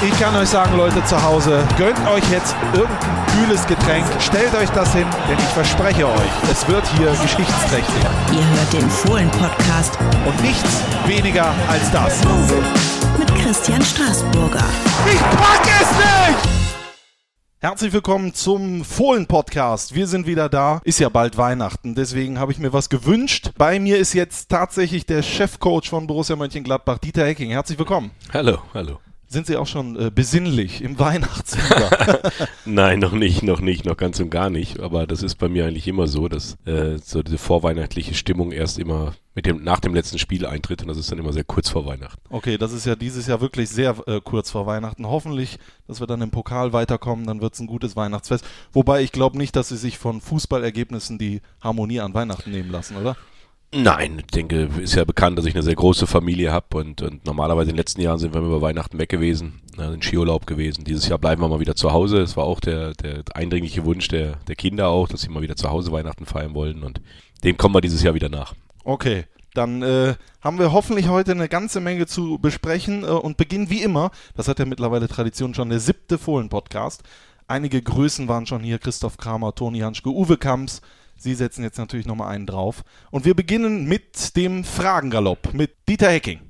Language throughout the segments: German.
Ich kann euch sagen, Leute zu Hause, gönnt euch jetzt irgendein kühles Getränk, stellt euch das hin, denn ich verspreche euch, es wird hier geschichtsträchtig. Ihr hört den Fohlen-Podcast Und nichts weniger als das. mit Christian Straßburger. Ich pack es nicht! Herzlich willkommen zum Fohlen-Podcast. Wir sind wieder da. Ist ja bald Weihnachten, deswegen habe ich mir was gewünscht. Bei mir ist jetzt tatsächlich der Chefcoach von Borussia Mönchengladbach, Dieter Hecking. Herzlich willkommen. Hallo, hallo. Sind Sie auch schon äh, besinnlich im Weihnachtsfieber? Nein, noch nicht, noch nicht, noch ganz und gar nicht. Aber das ist bei mir eigentlich immer so, dass äh, so diese vorweihnachtliche Stimmung erst immer mit dem, nach dem letzten Spiel eintritt und das ist dann immer sehr kurz vor Weihnachten. okay, das ist ja dieses Jahr wirklich sehr äh, kurz vor Weihnachten. Hoffentlich, dass wir dann im Pokal weiterkommen, dann wird es ein gutes Weihnachtsfest. Wobei ich glaube nicht, dass Sie sich von Fußballergebnissen die Harmonie an Weihnachten nehmen lassen, oder? Nein, ich denke, ist ja bekannt, dass ich eine sehr große Familie habe und, und normalerweise in den letzten Jahren sind wir über Weihnachten weg gewesen, äh, in Skiurlaub gewesen. Dieses Jahr bleiben wir mal wieder zu Hause. Das war auch der, der eindringliche Wunsch der, der Kinder auch, dass sie mal wieder zu Hause Weihnachten feiern wollen und dem kommen wir dieses Jahr wieder nach. Okay, dann äh, haben wir hoffentlich heute eine ganze Menge zu besprechen äh, und beginnen wie immer, das hat ja mittlerweile Tradition schon, der siebte Fohlen-Podcast. Einige Größen waren schon hier, Christoph Kramer, Toni Hanschke, Uwe Kamps. Sie setzen jetzt natürlich nochmal einen drauf. Und wir beginnen mit dem Fragengalopp mit Dieter Hecking.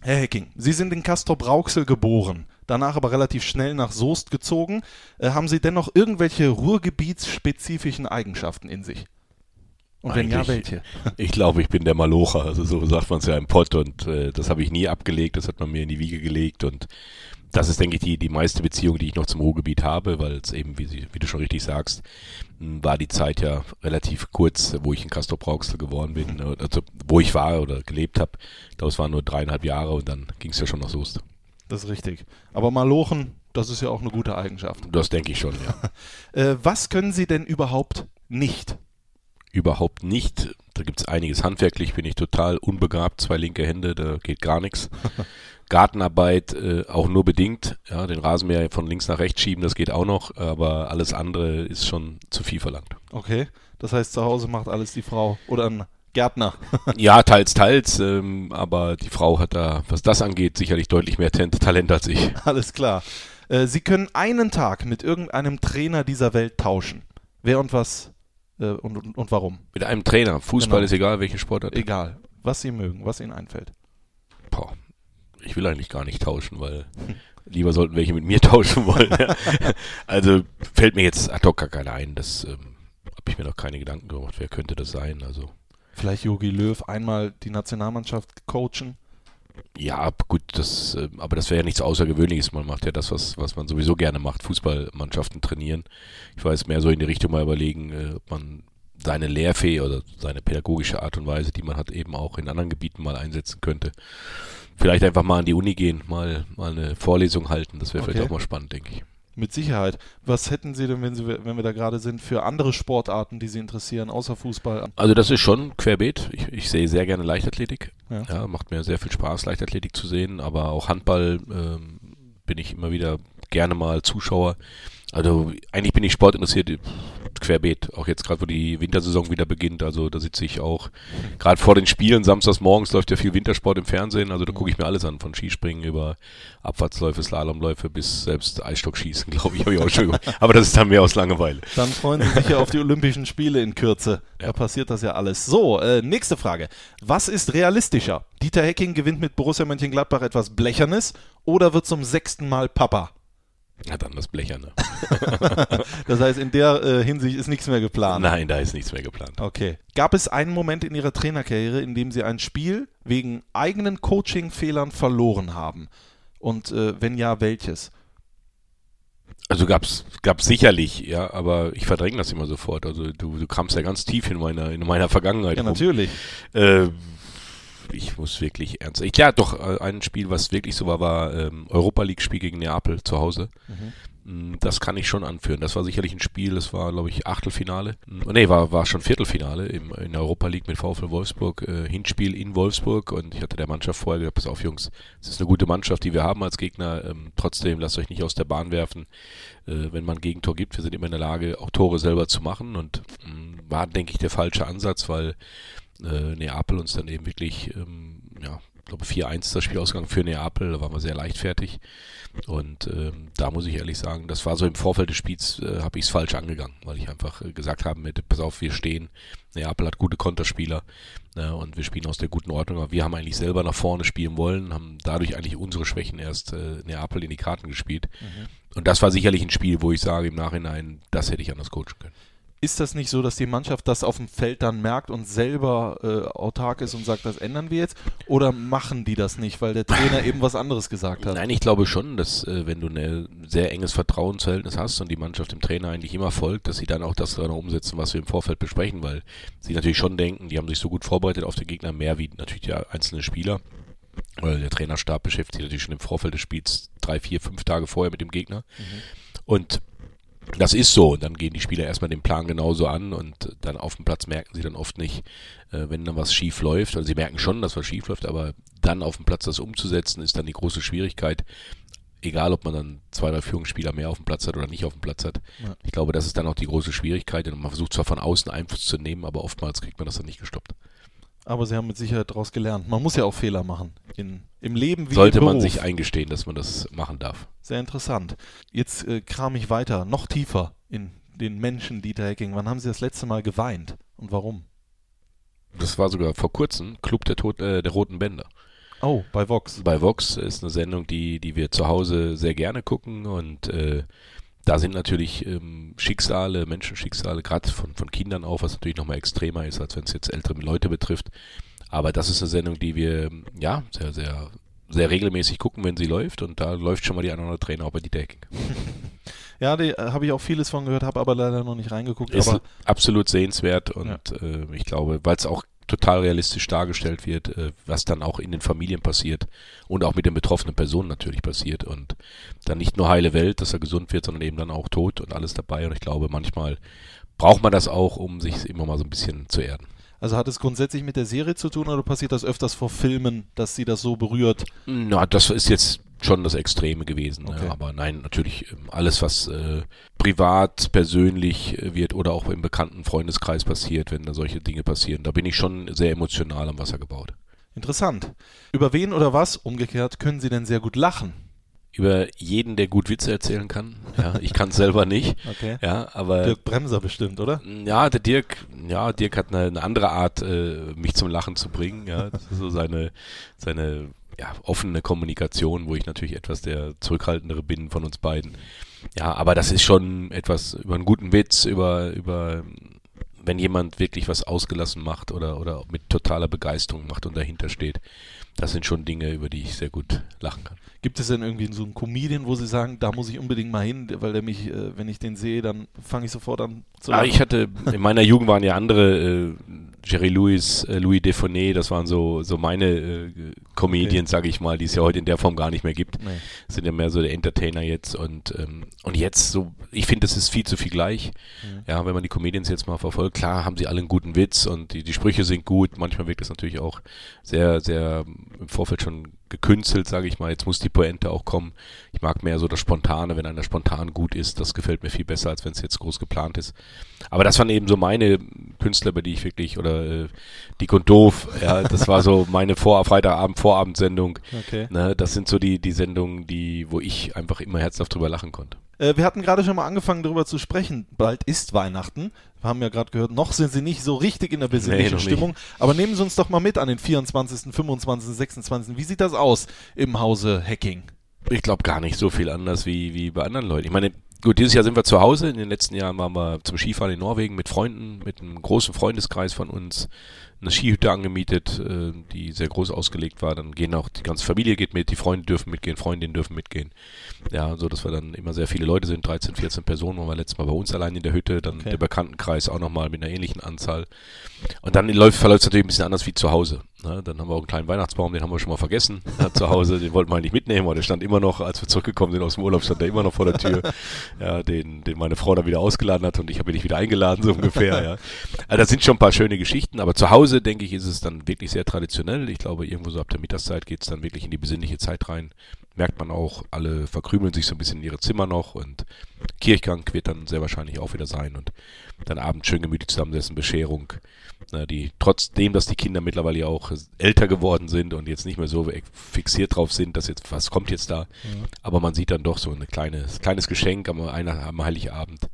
Herr Hecking, Sie sind in Castrop-Rauxel geboren, danach aber relativ schnell nach Soest gezogen. Äh, haben Sie dennoch irgendwelche ruhrgebietsspezifischen Eigenschaften in sich? Und wenn ja, welche? Ich glaube, ich bin der Malocher, also so sagt man es ja im Pott und äh, das habe ich nie abgelegt, das hat man mir in die Wiege gelegt und das ist, denke ich, die, die meiste Beziehung, die ich noch zum Ruhrgebiet habe, weil es eben, wie, sie, wie du schon richtig sagst, war die Zeit ja relativ kurz, wo ich in Castrop Rauxel geworden bin, äh, also wo ich war oder gelebt habe. Ich glaube, es waren nur dreieinhalb Jahre und dann ging es ja schon nach Soest. Das ist richtig. Aber Malochen, das ist ja auch eine gute Eigenschaft. Das denke ich schon, ja. Äh, was können Sie denn überhaupt nicht? Überhaupt nicht. Da gibt es einiges. Handwerklich bin ich total unbegabt, zwei linke Hände, da geht gar nichts. Gartenarbeit äh, auch nur bedingt. Ja, den Rasenmäher von links nach rechts schieben, das geht auch noch, aber alles andere ist schon zu viel verlangt. Okay, das heißt, zu Hause macht alles die Frau oder ein Gärtner. Ja, teils, teils, ähm, aber die Frau hat da, was das angeht, sicherlich deutlich mehr Talent, als ich. Alles klar. Äh, Sie können einen Tag mit irgendeinem Trainer dieser Welt tauschen. Wer und was äh, und, und, und warum? Mit einem Trainer, Fußball Genau. ist egal, welche Sportart. Egal, was Sie mögen, was Ihnen einfällt. Boah, ich will eigentlich gar nicht tauschen, weil lieber sollten welche mit mir tauschen wollen. Also fällt mir jetzt ad hoc gar keiner ein. Das ähm, habe ich mir noch keine Gedanken gemacht. Wer könnte das sein? Also Vielleicht Jogi Löw einmal die Nationalmannschaft coachen. Ja, gut, das, äh, aber das wäre ja nichts Außergewöhnliches. Man macht ja das, was, was man sowieso gerne macht, Fußballmannschaften trainieren. Ich weiß mehr so in die Richtung mal überlegen, äh, ob man seine Lehrfähigkeit oder seine pädagogische Art und Weise, die man hat, eben auch in anderen Gebieten mal einsetzen könnte. Vielleicht einfach mal an die Uni gehen, mal, mal eine Vorlesung halten. Das wäre Okay. vielleicht auch mal spannend, denke ich. Mit Sicherheit. Was hätten Sie denn, wenn, Sie, wenn wir da gerade sind, für andere Sportarten, die Sie interessieren, außer Fußball? Also das ist schon querbeet. Ich, ich sehe sehr gerne Leichtathletik. Ja. Ja. macht mir sehr viel Spaß, Leichtathletik zu sehen, aber auch Handball ähm, bin ich immer wieder gerne mal Zuschauer. Also eigentlich bin ich sportinteressiert querbeet, auch jetzt gerade, wo die Wintersaison wieder beginnt. Also da sitze ich auch gerade vor den Spielen, samstags morgens läuft ja viel Wintersport im Fernsehen, also da gucke ich mir alles an, von Skispringen über Abfahrtsläufe, Slalomläufe bis selbst Eisstockschießen, glaube ich, habe ich auch schon. Aber das ist dann mehr aus Langeweile. Dann freuen Sie sich ja auf die Olympischen Spiele in Kürze. Da Ja. passiert das ja alles. So, äh, nächste Frage. Was ist realistischer? Dieter Hecking gewinnt mit Borussia Mönchengladbach etwas Blechernes oder wird zum sechsten Mal Papa? Ja, dann das Blecherne. Das heißt, in der äh, Hinsicht ist nichts mehr geplant. Nein, da ist nichts mehr geplant. Okay. Gab es einen Moment in Ihrer Trainerkarriere, in dem Sie ein Spiel wegen eigenen Coaching-Fehlern verloren haben? Und äh, wenn ja, welches? Also gab's gab's sicherlich, ja, aber ich verdränge das immer sofort. Also du, du kramst ja ganz tief in meiner in meiner Vergangenheit. Ja, rum. natürlich. Äh, ich muss wirklich ernst. Ich, ja, doch, äh, ein Spiel, was wirklich so war, war ähm, Europa League-Spiel gegen Neapel zu Hause. Mm, Das kann ich schon anführen. Das war sicherlich ein Spiel, das war, glaube ich, Achtelfinale. Mm, Nee, war, war schon Viertelfinale im, in der Europa League mit VfL Wolfsburg. Äh, Hinspiel in Wolfsburg und ich hatte der Mannschaft vorher gesagt, pass auf Jungs, es ist eine gute Mannschaft, die wir haben als Gegner. Ähm, trotzdem, lasst euch nicht aus der Bahn werfen. Äh, wenn man Gegentor gibt, wir sind immer in der Lage, auch Tore selber zu machen und mm, war, denke ich, der falsche Ansatz, weil äh, Neapel uns dann eben wirklich ähm, ja, ich glaube 4-1 das Spiel ausgegangen für Neapel, da waren wir sehr leichtfertig. Und ähm, da muss ich ehrlich sagen, das war so im Vorfeld des Spiels, äh, habe ich es falsch angegangen, weil ich einfach äh, gesagt habe, mit, pass auf, wir stehen, Neapel hat gute Konterspieler ne, und wir spielen aus der guten Ordnung, aber wir haben eigentlich selber nach vorne spielen wollen, haben dadurch eigentlich unsere Schwächen erst äh, Neapel in die Karten gespielt. Mhm. Und das war sicherlich ein Spiel, wo ich sage im Nachhinein, das hätte ich anders coachen können ist das nicht so, dass die Mannschaft das auf dem Feld dann merkt und selber äh, autark ist und sagt, das ändern wir jetzt? Oder machen die das nicht, weil der Trainer eben was anderes gesagt hat? Nein, ich glaube schon, dass äh, wenn du ein sehr enges Vertrauensverhältnis hast und die Mannschaft dem Trainer eigentlich immer folgt, dass sie dann auch das dann umsetzen, was wir im Vorfeld besprechen, weil sie natürlich schon denken, die haben sich so gut vorbereitet auf den Gegner, mehr wie natürlich die einzelnen Spieler. Weil der Trainerstab beschäftigt sich natürlich schon im Vorfeld des Spiels drei, vier, fünf Tage vorher mit dem Gegner. Mhm. Und das ist so. Und dann gehen die Spieler erstmal den Plan genauso an und dann auf dem Platz merken sie dann oft nicht, äh, wenn dann was schief läuft. Also sie merken schon, dass was schief läuft, aber dann auf dem Platz das umzusetzen, ist dann die große Schwierigkeit. Egal, ob man dann zwei, drei Führungsspieler mehr auf dem Platz hat oder nicht auf dem Platz hat. Ja. Ich glaube, das ist dann auch die große Schwierigkeit. Und man versucht zwar von außen Einfluss zu nehmen, aber oftmals kriegt man das dann nicht gestoppt. Aber sie haben mit Sicherheit daraus gelernt. Man muss ja auch Fehler machen. In, Im Leben wie Sollte im man sich eingestehen, dass man das machen darf. Sehr interessant. Jetzt äh, kram ich weiter, noch tiefer in den Menschen Dieter Hecking. Wann haben Sie das letzte Mal geweint und warum? Das war sogar vor kurzem, Club der, Tod, äh, der Roten Bänder. Oh, bei Vox. Bei Vox ist eine Sendung, die, die wir zu Hause sehr gerne gucken und äh, da sind natürlich ähm, Schicksale, Menschenschicksale, gerade von, von Kindern auch, was natürlich nochmal extremer ist, als wenn es jetzt ältere Leute betrifft. Aber das ist eine Sendung, die wir ja sehr, sehr, sehr regelmäßig gucken, wenn sie läuft und da läuft schon mal die andere Trainer auch bei die Decking. Ja, die äh, habe ich auch vieles von gehört, habe aber leider noch nicht reingeguckt. Ist absolut sehenswert und ja. äh, ich glaube, weil es auch total realistisch dargestellt wird, äh, was dann auch in den Familien passiert und auch mit den betroffenen Personen natürlich passiert und dann nicht nur heile Welt, dass er gesund wird, sondern eben dann auch tot und alles dabei und ich glaube, manchmal braucht man das auch, um sich immer mal so ein bisschen zu erden. Also hat es grundsätzlich mit der Serie zu tun oder passiert das öfters vor Filmen, dass sie das so berührt? Na, das ist jetzt schon das Extreme gewesen. Ne? Okay. Ne? Aber nein, natürlich ähm, alles, was äh, privat, persönlich äh, wird oder auch im bekannten Freundeskreis passiert, wenn da solche Dinge passieren, da bin ich schon sehr emotional am Wasser gebaut. Interessant. Über wen oder was, umgekehrt, können Sie denn sehr gut lachen? über jeden, der gut Witze erzählen kann. Ja, ich kann es selber nicht. Okay. Ja, aber Dirk Bremser bestimmt, oder? Ja, der Dirk, ja, Dirk hat eine, eine andere Art, äh, mich zum Lachen zu bringen. Ja, das ist so seine, seine ja, offene Kommunikation, wo ich natürlich etwas der zurückhaltendere bin von uns beiden. Ja, aber das ist schon etwas über einen guten Witz, über, über wenn jemand wirklich was ausgelassen macht oder, oder mit totaler Begeisterung macht und dahinter steht. Das sind schon Dinge, über die ich sehr gut lachen kann. Gibt es denn irgendwie so einen Comedian, wo Sie sagen, da muss ich unbedingt mal hin, weil der mich, äh, wenn ich den sehe, dann fange ich sofort an zu ah, lachen? Ah, ich hatte, in meiner Jugend waren ja andere, äh, Jerry Lewis, äh, Louis Defonet, das waren so, so meine äh, Comedians, okay. sage ich mal, die es ja heute in der Form gar nicht mehr gibt. Nee. Sind ja mehr so der Entertainer jetzt und, ähm, und jetzt so, ich finde, das ist viel zu viel gleich. Mhm. Ja, wenn man die Comedians jetzt mal verfolgt, klar haben sie alle einen guten Witz und die, die Sprüche sind gut. Manchmal wirkt es natürlich auch sehr, sehr im Vorfeld schon gekünstelt, sage ich mal. Jetzt muss die Pointe auch kommen. Ich mag mehr so das Spontane, wenn einer spontan gut ist. Das gefällt mir viel besser, als wenn es jetzt groß geplant ist. Aber das waren eben so meine Künstler, bei die ich wirklich, oder äh, Dick und Doof, ja, das war so meine Vor Freitagabend, Vorabendsendung. Okay. Ne, das sind so die, die Sendungen, die, wo ich einfach immer herzhaft drüber lachen konnte. Äh, wir hatten gerade schon mal angefangen, darüber zu sprechen. Bald ist Weihnachten. Wir haben ja gerade gehört, noch sind sie nicht so richtig in der besinnlichen nee, Stimmung. Nicht. Aber nehmen Sie uns doch mal mit an den 24., 25., 26. Wie sieht das aus im Hause Hacking? Ich glaube gar nicht so viel anders wie, wie bei anderen Leuten. Ich meine, gut, dieses Jahr sind wir zu Hause. In den letzten Jahren waren wir zum Skifahren in Norwegen mit Freunden, mit einem großen Freundeskreis von uns eine Skihütte angemietet, äh, die sehr groß ausgelegt war. Dann gehen auch die ganze Familie geht mit, die Freunde dürfen mitgehen, Freundinnen dürfen mitgehen. Ja, so dass wir dann immer sehr viele Leute sind, 13, 14 Personen waren wir letztes Mal bei uns allein in der Hütte, dann okay. der Bekanntenkreis auch nochmal mit einer ähnlichen Anzahl. Und dann läuft, verläuft es natürlich ein bisschen anders wie zu Hause. Ne? Dann haben wir auch einen kleinen Weihnachtsbaum, den haben wir schon mal vergessen ja, zu Hause. Den wollten wir eigentlich mitnehmen, aber der stand immer noch, als wir zurückgekommen sind aus dem Urlaub, stand der immer noch vor der Tür. Ja, den, den meine Frau dann wieder ausgeladen hat und ich habe ihn nicht wieder eingeladen, so ungefähr. Ja. Also das sind schon ein paar schöne Geschichten, aber zu Hause, denke ich, ist es dann wirklich sehr traditionell. Ich glaube, irgendwo so ab der Mittagszeit geht es dann wirklich in die besinnliche Zeit rein merkt man auch, alle verkrümeln sich so ein bisschen in ihre Zimmer noch und Kirchgang wird dann sehr wahrscheinlich auch wieder sein und dann abends schön gemütlich zusammensetzen, Bescherung. Na, die, trotzdem, dass die Kinder mittlerweile auch älter geworden sind und jetzt nicht mehr so fixiert drauf sind, dass jetzt, was kommt jetzt da? Mhm. Aber man sieht dann doch so ein kleines, kleines Geschenk am, am Heiligabend.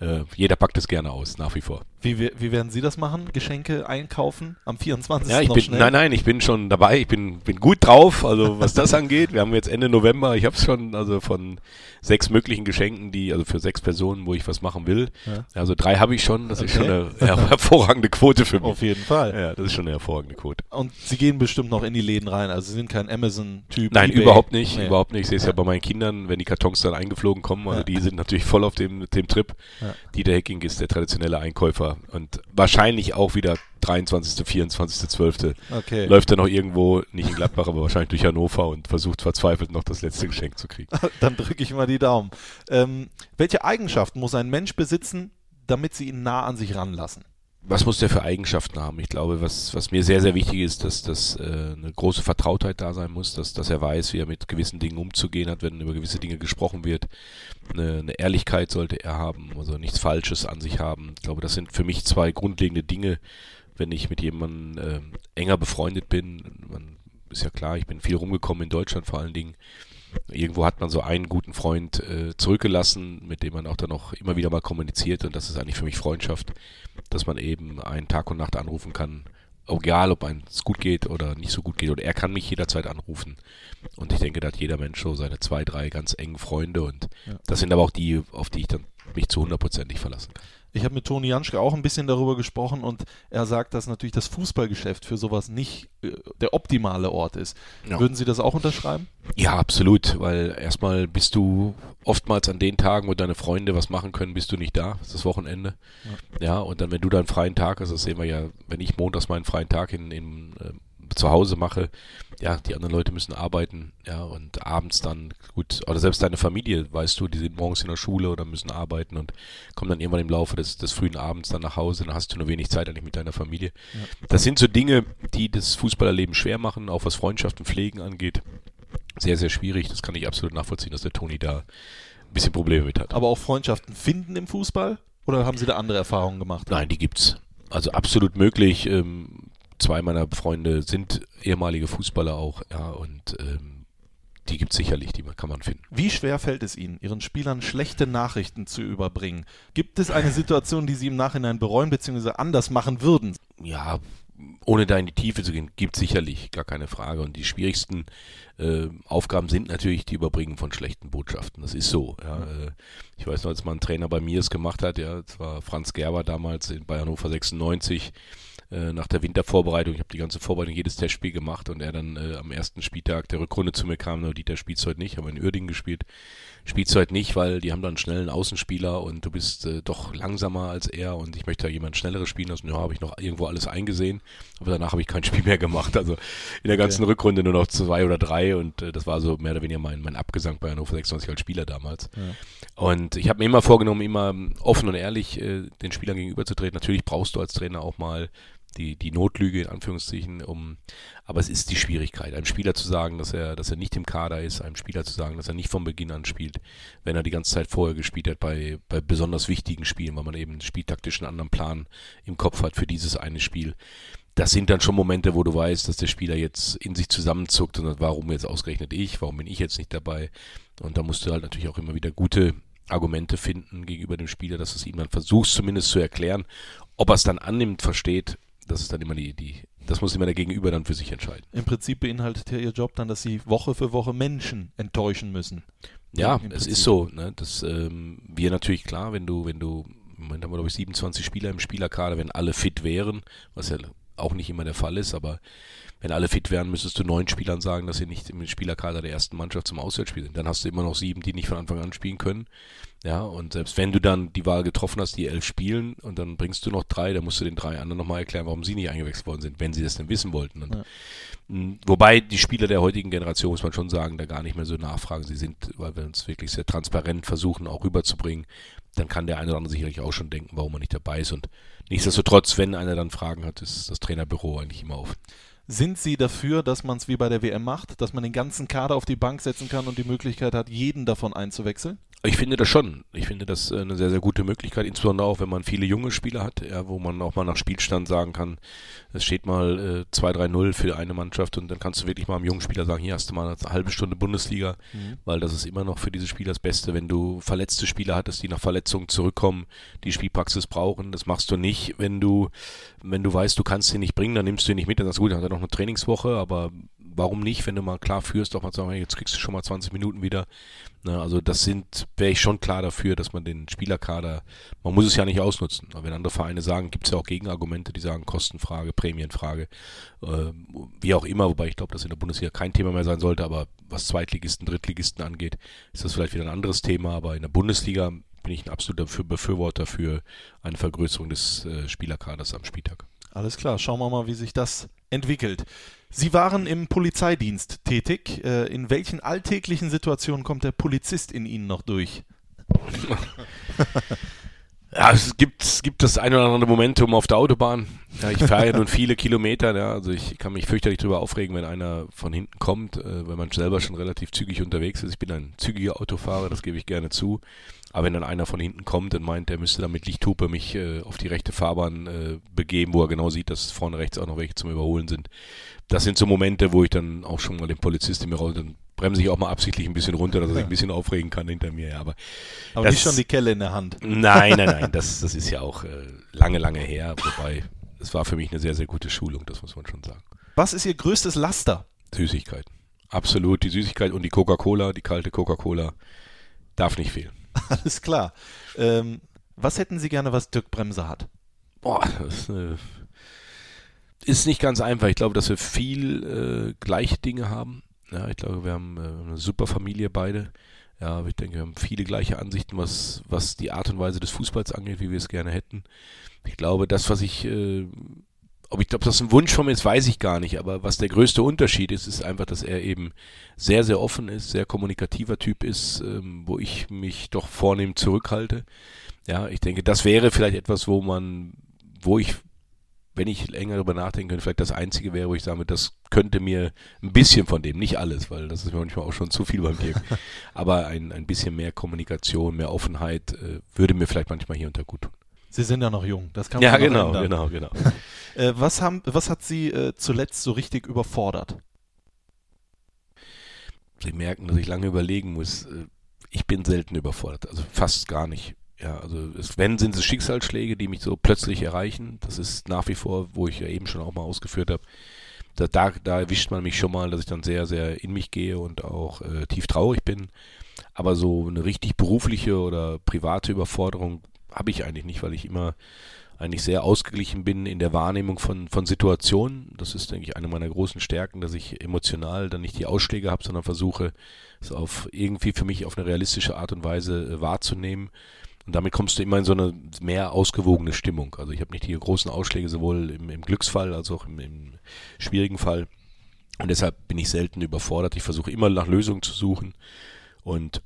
Äh, jeder packt es gerne aus, nach wie vor. Wie, wie werden Sie das machen? Geschenke einkaufen am 24. Ja, ich bin, schnell? nein, nein, ich bin schon dabei. Ich bin, bin gut drauf, also was das angeht. Wir haben jetzt Ende November. Ich habe es schon, also von sechs möglichen Geschenken, die, also für sechs Personen, wo ich was machen will. Ja. Also drei habe ich schon. Das okay. ist schon eine ja, hervorragende Quote für mich. Auf jeden Fall. Ja, das ist schon eine hervorragende Quote. Und Sie gehen bestimmt noch in die Läden rein. Also Sie sind kein Amazon-Typ. Nein, eBay. überhaupt nicht. Nee. Überhaupt nicht. Ich sehe es ja. ja. bei meinen Kindern, wenn die Kartons dann eingeflogen kommen. Also die sind natürlich voll auf dem, dem Trip. Dieter Hecking ist der traditionelle Einkäufer und wahrscheinlich auch wieder 23., 24., 12. Okay. Läuft er noch irgendwo, nicht in Gladbach, aber wahrscheinlich durch Hannover und versucht verzweifelt noch das letzte Geschenk zu kriegen. Dann drücke ich mal die Daumen. Ähm, welche Eigenschaften muss ein Mensch besitzen, damit sie ihn nah an sich ranlassen? Was muss der für Eigenschaften haben? Ich glaube, was, was mir sehr, sehr wichtig ist, dass, dass äh, eine große Vertrautheit da sein muss, dass, dass er weiß, wie er mit gewissen Dingen umzugehen hat, wenn über gewisse Dinge gesprochen wird. Eine, eine Ehrlichkeit sollte er haben, also nichts Falsches an sich haben. Ich glaube, das sind für mich zwei grundlegende Dinge, wenn ich mit jemandem äh, enger befreundet bin. Man ist ja klar, ich bin viel rumgekommen in Deutschland vor allen Dingen irgendwo hat man so einen guten Freund äh, zurückgelassen, mit dem man auch dann noch immer wieder mal kommuniziert und das ist eigentlich für mich Freundschaft, dass man eben einen Tag und Nacht anrufen kann, egal ob es gut geht oder nicht so gut geht und er kann mich jederzeit anrufen und ich denke, da hat jeder Mensch so seine zwei, drei ganz engen Freunde und ja. das sind aber auch die, auf die ich dann mich zu hundertprozentig verlassen kann. Ich habe mit Toni Janschke auch ein bisschen darüber gesprochen und er sagt, dass natürlich das Fußballgeschäft für sowas nicht äh, der optimale Ort ist. Ja. Würden Sie das auch unterschreiben? Ja, absolut, weil erstmal bist du oftmals an den Tagen, wo deine Freunde was machen können, bist du nicht da. Das ist das Wochenende. Ja, ja und dann, wenn du deinen freien Tag hast, das sehen wir ja, wenn ich montags meinen freien Tag in, in äh, zu Hause mache, ja, die anderen Leute müssen arbeiten, ja, und abends dann, gut, oder selbst deine Familie, weißt du, die sind morgens in der Schule oder müssen arbeiten und kommen dann irgendwann im Laufe des, des frühen Abends dann nach Hause, dann hast du nur wenig Zeit eigentlich mit deiner Familie. Ja. Das sind so Dinge, die das Fußballerleben schwer machen, auch was Freundschaften pflegen angeht. Sehr, sehr schwierig, das kann ich absolut nachvollziehen, dass der Toni da ein bisschen Probleme mit hat. Aber auch Freundschaften finden im Fußball? Oder haben Sie da andere Erfahrungen gemacht? Nein, die gibt's. Also absolut möglich. Ähm, zwei meiner Freunde sind ehemalige Fußballer auch, ja, und ähm, die gibt es sicherlich, die kann man finden. Wie schwer fällt es Ihnen, Ihren Spielern schlechte Nachrichten zu überbringen? Gibt es eine Situation, die Sie im Nachhinein bereuen bzw. anders machen würden? Ja, ohne da in die Tiefe zu gehen, gibt es sicherlich, gar keine Frage. Und die schwierigsten äh, Aufgaben sind natürlich die Überbringen von schlechten Botschaften. Das ist so. Ja. Äh, ich weiß noch, als mal ein Trainer bei mir es gemacht hat, ja, das war Franz Gerber damals in, bei Hannover 96, äh, nach der Wintervorbereitung. Ich habe die ganze Vorbereitung, jedes Testspiel gemacht und er dann äh, am ersten Spieltag der Rückrunde zu mir kam, nur Dieter spielst heute nicht, haben in Uerdingen gespielt. Spielst heute nicht, weil die haben dann einen Außenspieler und du bist äh, doch langsamer als er und ich möchte da jemand schnelleres spielen lassen. Ja, habe ich noch irgendwo alles eingesehen, aber danach habe ich kein Spiel mehr gemacht. Also in der ganzen okay. Rückrunde nur noch zwei oder drei und äh, das war so mehr oder weniger mein, mein Abgesang bei Hannover 26 als Spieler damals. Ja. Und ich habe mir immer vorgenommen, immer offen und ehrlich äh, den Spielern gegenüberzutreten. Natürlich brauchst du als Trainer auch mal die, die Notlüge in Anführungszeichen, um, aber es ist die Schwierigkeit, einem Spieler zu sagen, dass er, dass er nicht im Kader ist, einem Spieler zu sagen, dass er nicht von Beginn an spielt, wenn er die ganze Zeit vorher gespielt hat bei, bei besonders wichtigen Spielen, weil man eben spieltaktisch einen anderen Plan im Kopf hat für dieses eine Spiel. Das sind dann schon Momente, wo du weißt, dass der Spieler jetzt in sich zusammenzuckt und sagt, warum jetzt ausgerechnet ich, warum bin ich jetzt nicht dabei? Und da musst du halt natürlich auch immer wieder gute Argumente finden gegenüber dem Spieler, dass du es ihm dann versuchst zumindest zu erklären. Ob er es dann annimmt, versteht, das ist dann immer die, die, das muss immer der Gegenüber dann für sich entscheiden. Im Prinzip beinhaltet ja Ihr Job dann, dass Sie Woche für Woche Menschen enttäuschen müssen. Ja, es ist so. Ne? Das, ähm, wir natürlich klar, wenn du, wenn du, im Moment haben wir glaube ich 27 Spieler im Spielerkader, wenn alle fit wären, was ja auch nicht immer der Fall ist, aber wenn alle fit wären, müsstest du neun Spielern sagen, dass sie nicht im Spielerkader der ersten Mannschaft zum Auswärtsspiel sind. Dann hast du immer noch sieben, die nicht von Anfang an spielen können. Ja, und selbst wenn du dann die Wahl getroffen hast, die elf spielen und dann bringst du noch drei, dann musst du den drei anderen nochmal erklären, warum sie nicht eingewechselt worden sind, wenn sie das denn wissen wollten. Und, ja. Wobei die Spieler der heutigen Generation, muss man schon sagen, da gar nicht mehr so nachfragen. Sie sind, weil wir uns wirklich sehr transparent versuchen, auch rüberzubringen, dann kann der eine oder andere sicherlich auch schon denken, warum er nicht dabei ist. Und nichtsdestotrotz, wenn einer dann Fragen hat, ist das Trainerbüro eigentlich immer offen. Sind Sie dafür, dass man es wie bei der WM macht, dass man den ganzen Kader auf die Bank setzen kann und die Möglichkeit hat, jeden davon einzuwechseln? Ich finde das schon. Ich finde das äh, eine sehr, sehr gute Möglichkeit, insbesondere auch, wenn man viele junge Spieler hat, ja, wo man auch mal nach Spielstand sagen kann, es steht mal äh, 2-3-0 für eine Mannschaft und dann kannst du wirklich mal einem jungen Spieler sagen, hier hast du mal eine halbe Stunde Bundesliga, mhm. weil das ist immer noch für diese Spieler das Beste, wenn du verletzte Spieler hattest, die nach Verletzungen zurückkommen, die Spielpraxis brauchen. Das machst du nicht, wenn du, wenn du weißt, du kannst sie nicht bringen, dann nimmst du ihn nicht mit, dann sagst du, gut, dann hat er noch eine Trainingswoche, aber warum nicht, wenn du mal klar führst, auch mal sagen, jetzt kriegst du schon mal 20 Minuten wieder. Na, also das sind, wäre ich schon klar dafür, dass man den Spielerkader, man muss es ja nicht ausnutzen. Aber wenn andere Vereine sagen, gibt es ja auch Gegenargumente, die sagen Kostenfrage, Prämienfrage, äh, wie auch immer, wobei ich glaube, dass in der Bundesliga kein Thema mehr sein sollte, aber was Zweitligisten, Drittligisten angeht, ist das vielleicht wieder ein anderes Thema, aber in der Bundesliga bin ich ein absoluter Befürworter für eine Vergrößerung des äh, Spielerkaders am Spieltag. Alles klar, schauen wir mal, wie sich das entwickelt. Sie waren im Polizeidienst tätig. Äh, in welchen alltäglichen Situationen kommt der Polizist in Ihnen noch durch? Ja, es gibt, es gibt das ein oder andere Momentum auf der Autobahn. Ja, ich fahre ja nun viele Kilometer, ja, also ich kann mich fürchterlich darüber aufregen, wenn einer von hinten kommt, äh, wenn man selber schon relativ zügig unterwegs ist. Ich bin ein zügiger Autofahrer, das gebe ich gerne zu. Aber wenn dann einer von hinten kommt und meint, er müsste dann mit Lichthupe mich äh, auf die rechte Fahrbahn äh, begeben, wo er genau sieht, dass vorne rechts auch noch welche zum Überholen sind. Das sind so Momente, wo ich dann auch schon mal den Polizisten mir raus, dann bremse ich auch mal absichtlich ein bisschen runter, dass er sich ein bisschen aufregen kann hinter mir. Ja, aber aber das, nicht schon die Kelle in der Hand. Nein, nein, nein, das, das ist ja auch äh, lange, lange her. Wobei, es war für mich eine sehr, sehr gute Schulung, das muss man schon sagen. Was ist Ihr größtes Laster? Süßigkeiten. Absolut, die Süßigkeit und die Coca-Cola, die kalte Coca-Cola, darf nicht fehlen. Alles klar. Ähm, was hätten Sie gerne, was Dirk Bremser hat? Boah, das äh, ist nicht ganz einfach. Ich glaube, dass wir viel äh, gleiche Dinge haben. Ja, ich glaube, wir haben äh, eine super Familie beide. Ja, ich denke, wir haben viele gleiche Ansichten, was, was die Art und Weise des Fußballs angeht, wie wir es gerne hätten. Ich glaube, das, was ich äh, ob ich glaube, das ein Wunsch von mir ist, weiß ich gar nicht. Aber was der größte Unterschied ist, ist einfach, dass er eben sehr, sehr offen ist, sehr kommunikativer Typ ist, ähm, wo ich mich doch vornehm zurückhalte. Ja, ich denke, das wäre vielleicht etwas, wo man, wo ich, wenn ich länger darüber nachdenken könnte, vielleicht das Einzige wäre, wo ich sage, das könnte mir ein bisschen von dem, nicht alles, weil das ist manchmal auch schon zu viel beim Dirk, aber ein, ein bisschen mehr Kommunikation, mehr Offenheit äh, würde mir vielleicht manchmal hier unter gut tun. Sie sind ja noch jung, das kann man ja genau, ändern. genau, genau. äh, was haben, was hat Sie äh, zuletzt so richtig überfordert? Sie merken, dass ich lange überlegen muss. Äh, ich bin selten überfordert, also fast gar nicht. Ja, also es, wenn sind es Schicksalsschläge, die mich so plötzlich erreichen. Das ist nach wie vor, wo ich ja eben schon auch mal ausgeführt habe. Da, da, da erwischt man mich schon mal, dass ich dann sehr, sehr in mich gehe und auch äh, tief traurig bin. Aber so eine richtig berufliche oder private Überforderung habe ich eigentlich nicht, weil ich immer eigentlich sehr ausgeglichen bin in der Wahrnehmung von, von Situationen. Das ist, denke ich, eine meiner großen Stärken, dass ich emotional dann nicht die Ausschläge habe, sondern versuche, es auf irgendwie für mich auf eine realistische Art und Weise äh, wahrzunehmen. Und damit kommst du immer in so eine mehr ausgewogene Stimmung. Also ich habe nicht die großen Ausschläge sowohl im, im Glücksfall als auch im, im schwierigen Fall. Und deshalb bin ich selten überfordert. Ich versuche immer nach Lösungen zu suchen. Und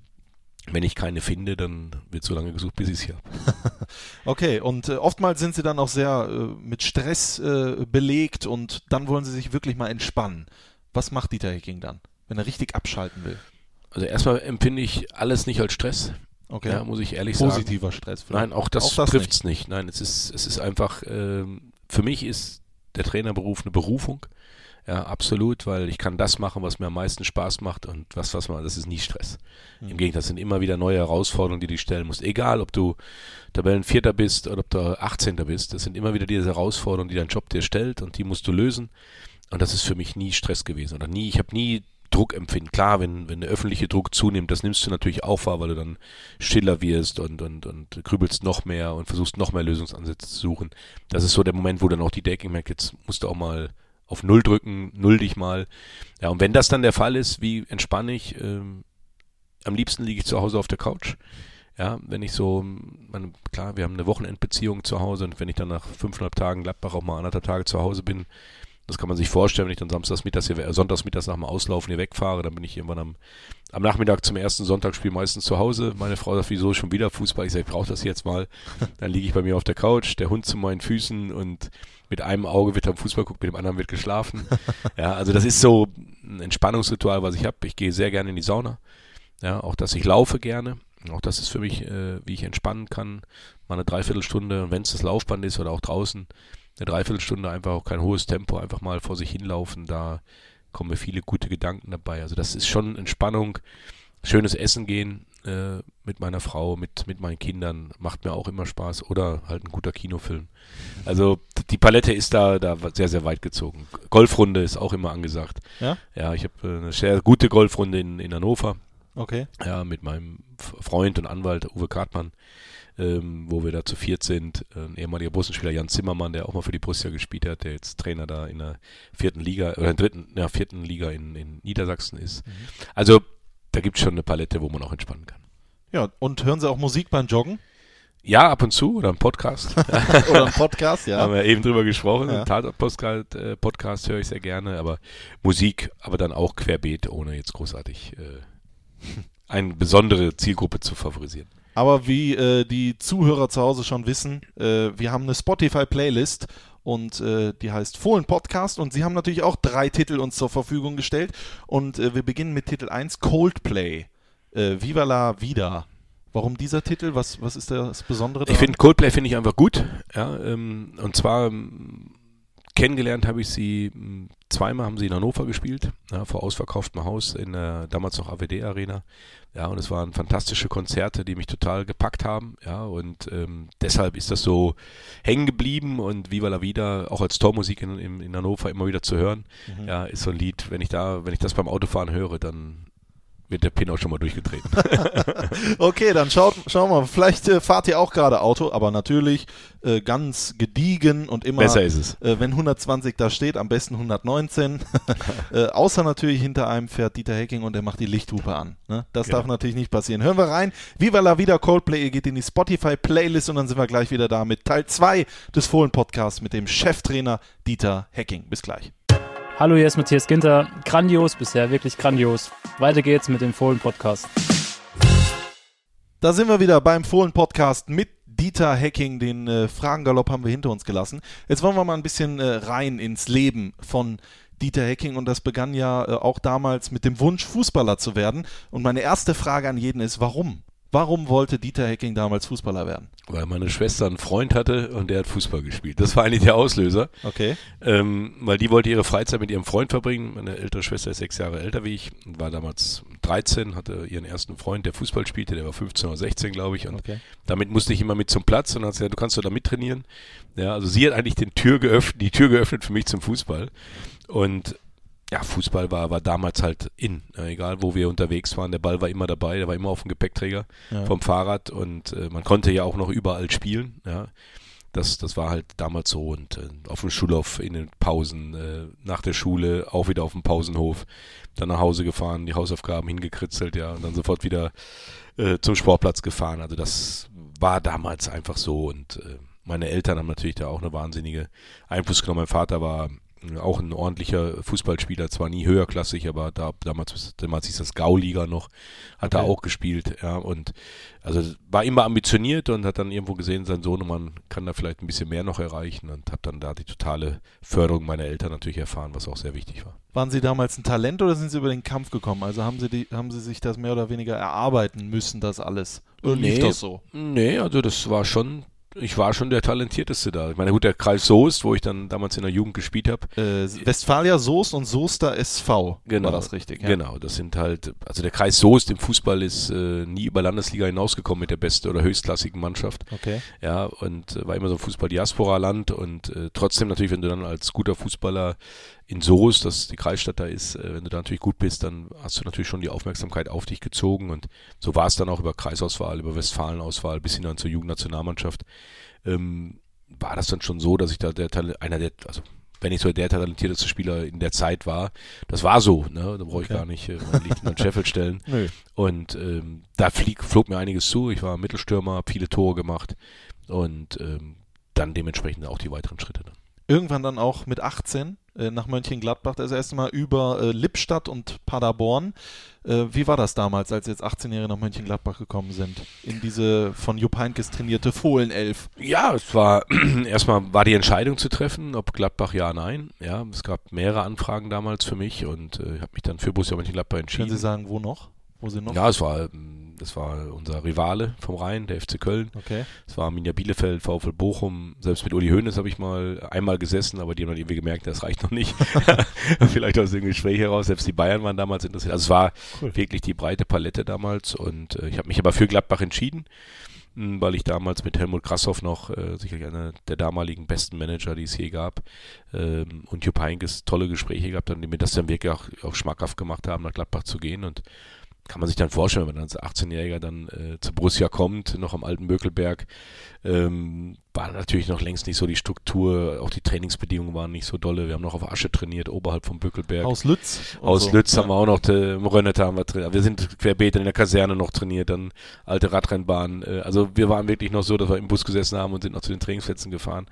wenn ich keine finde, dann wird so lange gesucht, bis ich sie habe. okay, und äh, oftmals sind sie dann auch sehr äh, mit Stress äh, belegt und dann wollen sie sich wirklich mal entspannen. Was macht Dieter Hecking dann, wenn er richtig abschalten will? Also erstmal empfinde ich alles nicht als Stress. Okay. Ja, muss ich ehrlich Positiver sagen. Positiver Stress. Vielleicht. Nein, auch das, das trifft es nicht. nicht. Nein, es ist, es ist einfach, ähm, für mich ist der Trainerberuf eine Berufung. Ja, absolut, weil ich kann das machen, was mir am meisten Spaß macht und was, was man, das ist nie Stress. Mhm. Im Gegenteil, das sind immer wieder neue Herausforderungen, die du stellen musst. Egal, ob du Tabellenvierter bist oder ob du 18. bist, das sind immer wieder diese Herausforderungen, die dein Job dir stellt und die musst du lösen. Und das ist für mich nie Stress gewesen oder nie, ich habe nie Druck empfinden. Klar, wenn, wenn der öffentliche Druck zunimmt, das nimmst du natürlich auch wahr, weil du dann stiller wirst und, und, und grübelst noch mehr und versuchst noch mehr Lösungsansätze zu suchen. Das ist so der Moment, wo dann auch die Decking merkt, jetzt musst du auch mal auf Null drücken, null dich mal. Ja, und wenn das dann der Fall ist, wie entspanne ich? Ähm, am liebsten liege ich zu Hause auf der Couch. Ja, wenn ich so, meine, klar, wir haben eine Wochenendbeziehung zu Hause und wenn ich dann nach fünfeinhalb Tagen Gladbach auch mal anderthalb Tage zu Hause bin, Das kann man sich vorstellen, wenn ich dann samstags mittags hier, äh, sonntags nach dem Auslaufen hier wegfahre, dann bin ich irgendwann am, am Nachmittag zum ersten Sonntagsspiel meistens zu Hause. Meine Frau sagt, wieso schon wieder Fußball? Ich sage, ich brauche das jetzt mal. Dann liege ich bei mir auf der Couch, der Hund zu meinen Füßen und mit einem Auge wird am Fußball guckt, mit dem anderen wird geschlafen. Ja, also das ist so ein Entspannungsritual, was ich habe. Ich gehe sehr gerne in die Sauna. Ja, auch dass ich laufe gerne. Auch das ist für mich, äh, wie ich entspannen kann. Mal eine Dreiviertelstunde, und wenn es das Laufband ist oder auch draußen, eine Dreiviertelstunde einfach auch kein hohes Tempo, einfach mal vor sich hinlaufen. Da kommen mir viele gute Gedanken dabei. Also das ist schon Entspannung. Schönes Essen gehen äh, mit meiner Frau, mit, mit meinen Kindern, macht mir auch immer Spaß. Oder halt ein guter Kinofilm. Also die Palette ist da, da sehr, sehr weit gezogen. Golfrunde ist auch immer angesagt. Ja? Ja, ich habe äh, eine sehr gute Golfrunde in, in Hannover. Okay. Ja, mit meinem Freund und Anwalt Uwe Kartmann, ähm, wo wir da zu viert sind. Ein ehemaliger Russenspieler Jan Zimmermann, der auch mal für die Borussia gespielt hat, der jetzt Trainer da in der vierten Liga oder in der dritten, ja, vierten Liga in, in Niedersachsen ist. Also da gibt es schon eine Palette, wo man auch entspannen kann. Ja, und hören Sie auch Musik beim Joggen? Ja, ab und zu oder ein Podcast. Oder einen Podcast, ja. Haben wir eben drüber gesprochen. Ja. Ein Tatort-Podcast äh, Podcast höre ich sehr gerne, aber Musik, aber dann auch querbeet, ohne jetzt großartig äh, eine besondere Zielgruppe zu favorisieren. Aber wie äh, die Zuhörer zu Hause schon wissen, äh, wir haben eine Spotify-Playlist und äh, die heißt Fohlen Podcast und sie haben natürlich auch drei Titel uns zur Verfügung gestellt und äh, wir beginnen mit Titel 1 Coldplay. Äh, Viva la Vida. Warum dieser Titel? Was, was ist das Besondere daran? Ich finde Coldplay finde ich einfach gut. Ja, ähm, und zwar ähm, kennengelernt habe ich sie ähm, zweimal haben sie in Hannover gespielt, ja, vor ausverkauftem Haus in der damals noch AWD Arena. Ja, und es waren fantastische Konzerte, die mich total gepackt haben. Ja, und ähm, deshalb ist das so hängen geblieben und Viva la Vida auch als Tormusik in, in, in Hannover immer wieder zu hören. Ja, ist so ein Lied, wenn ich da, wenn ich das beim Autofahren höre, dann wird der Pin auch schon mal durchgetreten. Okay, dann schaut, schauen wir mal. Vielleicht äh, fahrt ihr auch gerade Auto, aber natürlich äh, ganz gediegen und immer. Besser ist es. Äh, wenn 120 da steht, am besten 119. äh, außer natürlich hinter einem fährt Dieter Hecking und er macht die Lichthupe an. Ne? Das Genau. darf natürlich nicht passieren. Hören wir rein. Viva la Vida Coldplay. Ihr geht in die Spotify-Playlist und dann sind wir gleich wieder da mit Teil 2 des Fohlen-Podcasts mit dem Cheftrainer Dieter Hecking. Bis gleich. Hallo, hier ist Matthias Ginter. Grandios, bisher wirklich grandios. Weiter geht's mit dem Fohlen-Podcast. Da sind wir wieder beim Fohlen-Podcast mit Dieter Hecking. Den äh, Fragengalopp haben wir hinter uns gelassen. Jetzt wollen wir mal ein bisschen äh, rein ins Leben von Dieter Hecking und das begann ja äh, auch damals mit dem Wunsch, Fußballer zu werden. Und meine erste Frage an jeden ist, warum? Warum wollte Dieter Hecking damals Fußballer werden? Weil meine Schwester einen Freund hatte und der hat Fußball gespielt. Das war eigentlich der Auslöser. Okay. Ähm, weil die wollte ihre Freizeit mit ihrem Freund verbringen. Meine ältere Schwester ist sechs Jahre älter wie ich, war damals 13, hatte ihren ersten Freund, der Fußball spielte, der war 15 oder 16, glaube ich. Und Okay. damit musste ich immer mit zum Platz und dann hat sie gesagt, du kannst doch da mittrainieren. Ja, also sie hat eigentlich den Tür geöffnet, die Tür geöffnet für mich zum Fußball. Und ja, Fußball war, war damals halt in. Ja, egal, wo wir unterwegs waren, der Ball war immer dabei, der war immer auf dem Gepäckträger Ja. vom Fahrrad und äh, man konnte ja auch noch überall spielen. Ja. Das, das war halt damals so und äh, auf dem Schulhof in den Pausen, äh, nach der Schule auch wieder auf dem Pausenhof, dann nach Hause gefahren, die Hausaufgaben hingekritzelt, ja, und dann sofort wieder äh, zum Sportplatz gefahren. Also das war damals einfach so und äh, meine Eltern haben natürlich da auch eine wahnsinnige Einfluss genommen. Mein Vater war auch ein ordentlicher Fußballspieler, zwar nie höherklassig, aber da, damals, damals hieß das Gauliga noch, hat er Okay. auch gespielt, ja, und also war immer ambitioniert und hat dann irgendwo gesehen, sein Sohnemann kann da vielleicht ein bisschen mehr noch erreichen und habe dann da die totale Förderung meiner Eltern natürlich erfahren, was auch sehr wichtig war. Waren Sie damals ein Talent oder sind Sie über den Kampf gekommen? Also haben Sie, die, haben Sie sich das mehr oder weniger erarbeiten müssen, das alles? Oder lief Nee. das so? Nee, also das war schon, ich war schon der Talentierteste da. Ich meine, gut, der Kreis Soest, wo ich dann damals in der Jugend gespielt habe, Äh, Westfalia Soest und Soester SV. Genau, War das richtig? Ja. Genau, das sind halt, also der Kreis Soest im Fußball ist äh, nie über Landesliga hinausgekommen mit der beste oder höchstklassigen Mannschaft. Okay. Ja, und äh, war immer so ein Fußball-Diaspora-Land und äh, trotzdem natürlich, wenn du dann als guter Fußballer in Soest, das die Kreisstadt da ist, äh, wenn du da natürlich gut bist, dann hast du natürlich schon die Aufmerksamkeit auf dich gezogen und so war es dann auch über Kreisauswahl, über Westfalenauswahl bis hin dann zur Jugendnationalmannschaft. Ähm, war das dann schon so, dass ich da der einer der, also wenn ich so der talentierteste Spieler in der Zeit war, das war so, ne? Da brauche ich Okay. gar nicht äh, mein Licht in den Scheffel stellen. Nö. Und ähm, da flieg, flog mir einiges zu. Ich war Mittelstürmer, habe viele Tore gemacht und ähm, dann dementsprechend auch die weiteren Schritte dann. Irgendwann dann auch mit 18 äh, nach Mönchengladbach das erste Mal über äh, Lippstadt und Paderborn. Äh, wie war das damals, als jetzt 18-Jährige nach Mönchengladbach gekommen sind? In diese von Jupp Heynckes trainierte Fohlenelf. Ja, es war erstmal war die Entscheidung zu treffen, ob Gladbach ja, nein. Ja, es gab mehrere Anfragen damals für mich und äh, ich habe mich dann für Borussia Mönchengladbach entschieden. Können Sie sagen, wo noch? Wo Sie noch? Ja, es war, ähm, das war unser Rivale vom Rhein, der FC Köln. Okay. Es war Arminia Bielefeld, VfL Bochum. Selbst mit Uli Hoeneß habe ich mal einmal gesessen, aber die haben dann irgendwie gemerkt, das reicht noch nicht. Vielleicht aus dem Gespräch heraus. Selbst die Bayern waren damals interessiert. Also es war Cool. wirklich die breite Palette damals und äh, ich habe mich aber für Gladbach entschieden, mh, weil ich damals mit Helmut Krassoff noch äh, sicherlich einer der damaligen besten Manager, die es je gab, ähm, und Jupp Heynckes tolle Gespräche gehabt haben, die mir das dann wirklich auch, auch schmackhaft gemacht haben, nach Gladbach zu gehen und kann man sich dann vorstellen, wenn man als 18-Jähriger dann äh, zu Borussia kommt, noch am alten Mökelberg, ähm, war natürlich noch längst nicht so die Struktur, auch die Trainingsbedingungen waren nicht so dolle. Wir haben noch auf Asche trainiert, oberhalb vom Bökelberg. Aus Lütz. Aus so. Lütz ja. haben wir auch noch, äh, im Rönneter haben wir trainiert. Wir sind querbeet in der Kaserne noch trainiert, dann alte Radrennbahn. Äh, also wir waren wirklich noch so, dass wir im Bus gesessen haben und sind noch zu den Trainingsplätzen gefahren.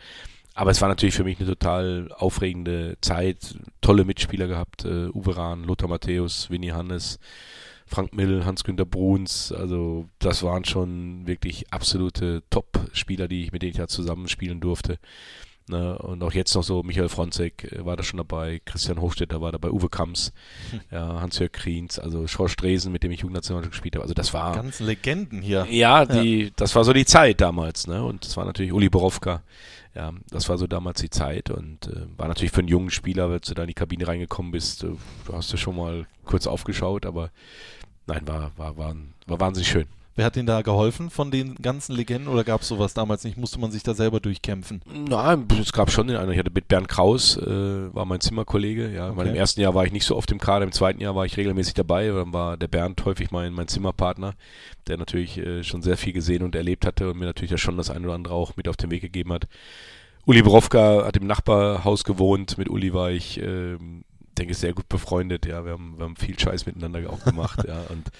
Aber es war natürlich für mich eine total aufregende Zeit. Tolle Mitspieler gehabt. Äh, Uwe Rahn, Lothar Matthäus, Winnie Hannes, Frank Mill, Hans-Günter Bruns. Also das waren schon wirklich absolute Top-Spieler, die ich, mit denen ich da zusammenspielen durfte. Ne, und auch jetzt noch so, Michael Fronzek äh, war da schon dabei, Christian Hochstetter war dabei, Uwe Kamps, ja, Hans-Jörg Kriens, also Schorsch Dresen, mit dem ich Jugendnational gespielt habe. Also das war, Ganz Legenden hier. ja, die, das war so die Zeit damals, ne? Und das war natürlich Uli Borowka. Ja, das war so damals die Zeit und äh, war natürlich für einen jungen Spieler, wenn du da in die Kabine reingekommen bist, äh, du hast du schon mal kurz aufgeschaut, aber nein, war, war, war, war wahnsinnig schön. Wer hat Ihnen da geholfen von den ganzen Legenden oder gab es sowas damals nicht? Musste man sich da selber durchkämpfen? Nein, es gab schon den einen. Ich hatte mit Bernd Kraus, äh, war mein Zimmerkollege. Ja, Okay. Weil Im ersten Jahr war ich nicht so oft im Kader, im zweiten Jahr war ich regelmäßig dabei. Dann war der Bernd häufig mein, mein Zimmerpartner, der natürlich äh, schon sehr viel gesehen und erlebt hatte und mir natürlich ja schon das eine oder andere auch mit auf den Weg gegeben hat. Uli Borowka hat im Nachbarhaus gewohnt. Mit Uli war ich, ähm, denke sehr gut befreundet. Ja, wir haben, wir haben viel Scheiß miteinander auch gemacht. ja, und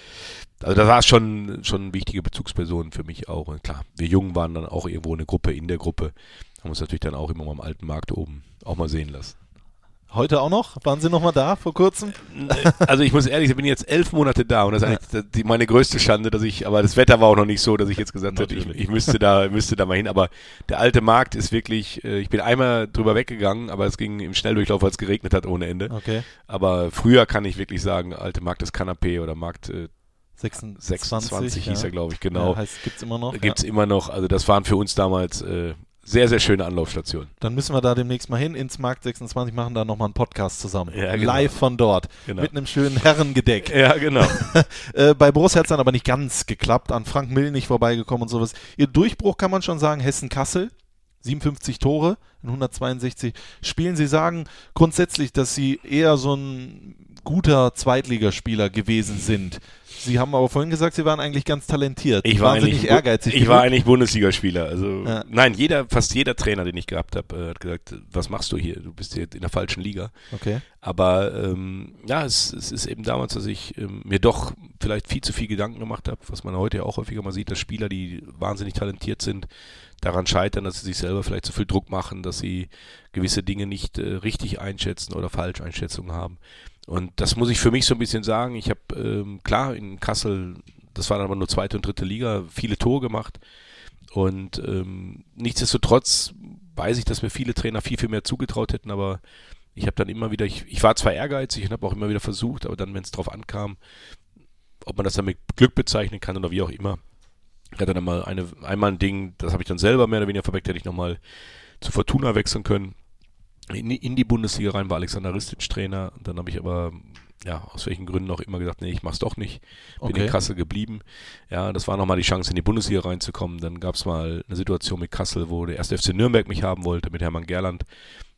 also da war schon, schon wichtige Bezugspersonen für mich auch. Und klar, wir Jungen waren dann auch irgendwo eine Gruppe in der Gruppe. Haben uns natürlich dann auch immer mal am alten Markt oben auch mal sehen lassen. Heute auch noch? Waren Sie noch mal da vor kurzem? Also ich muss ehrlich, ich bin jetzt elf Monate da und das ist eigentlich die, meine größte Schande, dass ich, aber das Wetter war auch noch nicht so, dass ich jetzt gesagt hätte, ich, ich müsste da, müsste da mal hin. Aber der alte Markt ist wirklich, äh, ich bin einmal drüber weggegangen, aber es ging im Schnelldurchlauf, als es geregnet hat ohne Ende. Okay. Aber früher kann ich wirklich sagen, alte Markt des Kanapé oder Markt äh, 26, 26 hieß er, glaube ich, Genau. Ja, heißt, gibt's immer noch. Gibt es immer noch, also das waren für uns damals äh, sehr, sehr schöne Anlaufstationen. Dann müssen wir da demnächst mal hin ins Markt 26, machen da nochmal einen Podcast zusammen. Ja, genau. Live von dort. Genau. Mit einem schönen Herrengedeck. Ja, genau. Äh, bei Borussia hat es dann aber nicht ganz geklappt, an Frank Mill nicht vorbeigekommen und sowas. Ihr Durchbruch kann man schon sagen, Hessen-Kassel, 57 Tore in 162 Spielen. Sie sagen grundsätzlich, dass Sie eher so ein guter Zweitligaspieler gewesen sind. Sie haben aber vorhin gesagt, Sie waren eigentlich ganz talentiert. Ich war Wahnsinnig eigentlich, ehrgeizig. Ich war eigentlich Bundesligaspieler. Also Ja. nein, jeder, fast jeder Trainer, den ich gehabt habe, äh, hat gesagt, was machst du hier? Du bist hier in der falschen Liga. Okay. Aber ähm, ja, es, es ist eben damals, dass ich ähm, mir doch vielleicht viel zu viel Gedanken gemacht habe, was man heute ja auch häufiger mal sieht, dass Spieler, die wahnsinnig talentiert sind, daran scheitern, dass sie sich selber vielleicht zu viel Druck machen, dass sie gewisse Dinge nicht äh, richtig einschätzen oder Falscheinschätzungen haben. Und das muss ich für mich so ein bisschen sagen. Ich habe ähm, klar in Kassel, das war dann aber nur zweite und dritte Liga, viele Tore gemacht. Und ähm, nichtsdestotrotz weiß ich, dass mir viele Trainer viel, viel mehr zugetraut hätten, aber ich habe dann immer wieder, ich, ich war zwar ehrgeizig und habe auch immer wieder versucht, aber dann, wenn es drauf ankam, ob man das dann mit Glück bezeichnen kann oder wie auch immer, ich hatte dann mal eine, einmal ein Ding, das habe ich dann selber mehr oder weniger verweckt, hätte ich nochmal zu Fortuna wechseln können. In, in die Bundesliga rein war Alexander Ristic Trainer. Dann habe ich aber, ja, aus welchen Gründen auch immer gesagt, nee, ich mach's doch nicht. Bin Okay. in Kassel geblieben. Ja, das war nochmal die Chance, in die Bundesliga reinzukommen. Dann gab es mal eine Situation mit Kassel, wo der erste FC Nürnberg mich haben wollte, mit Hermann Gerland,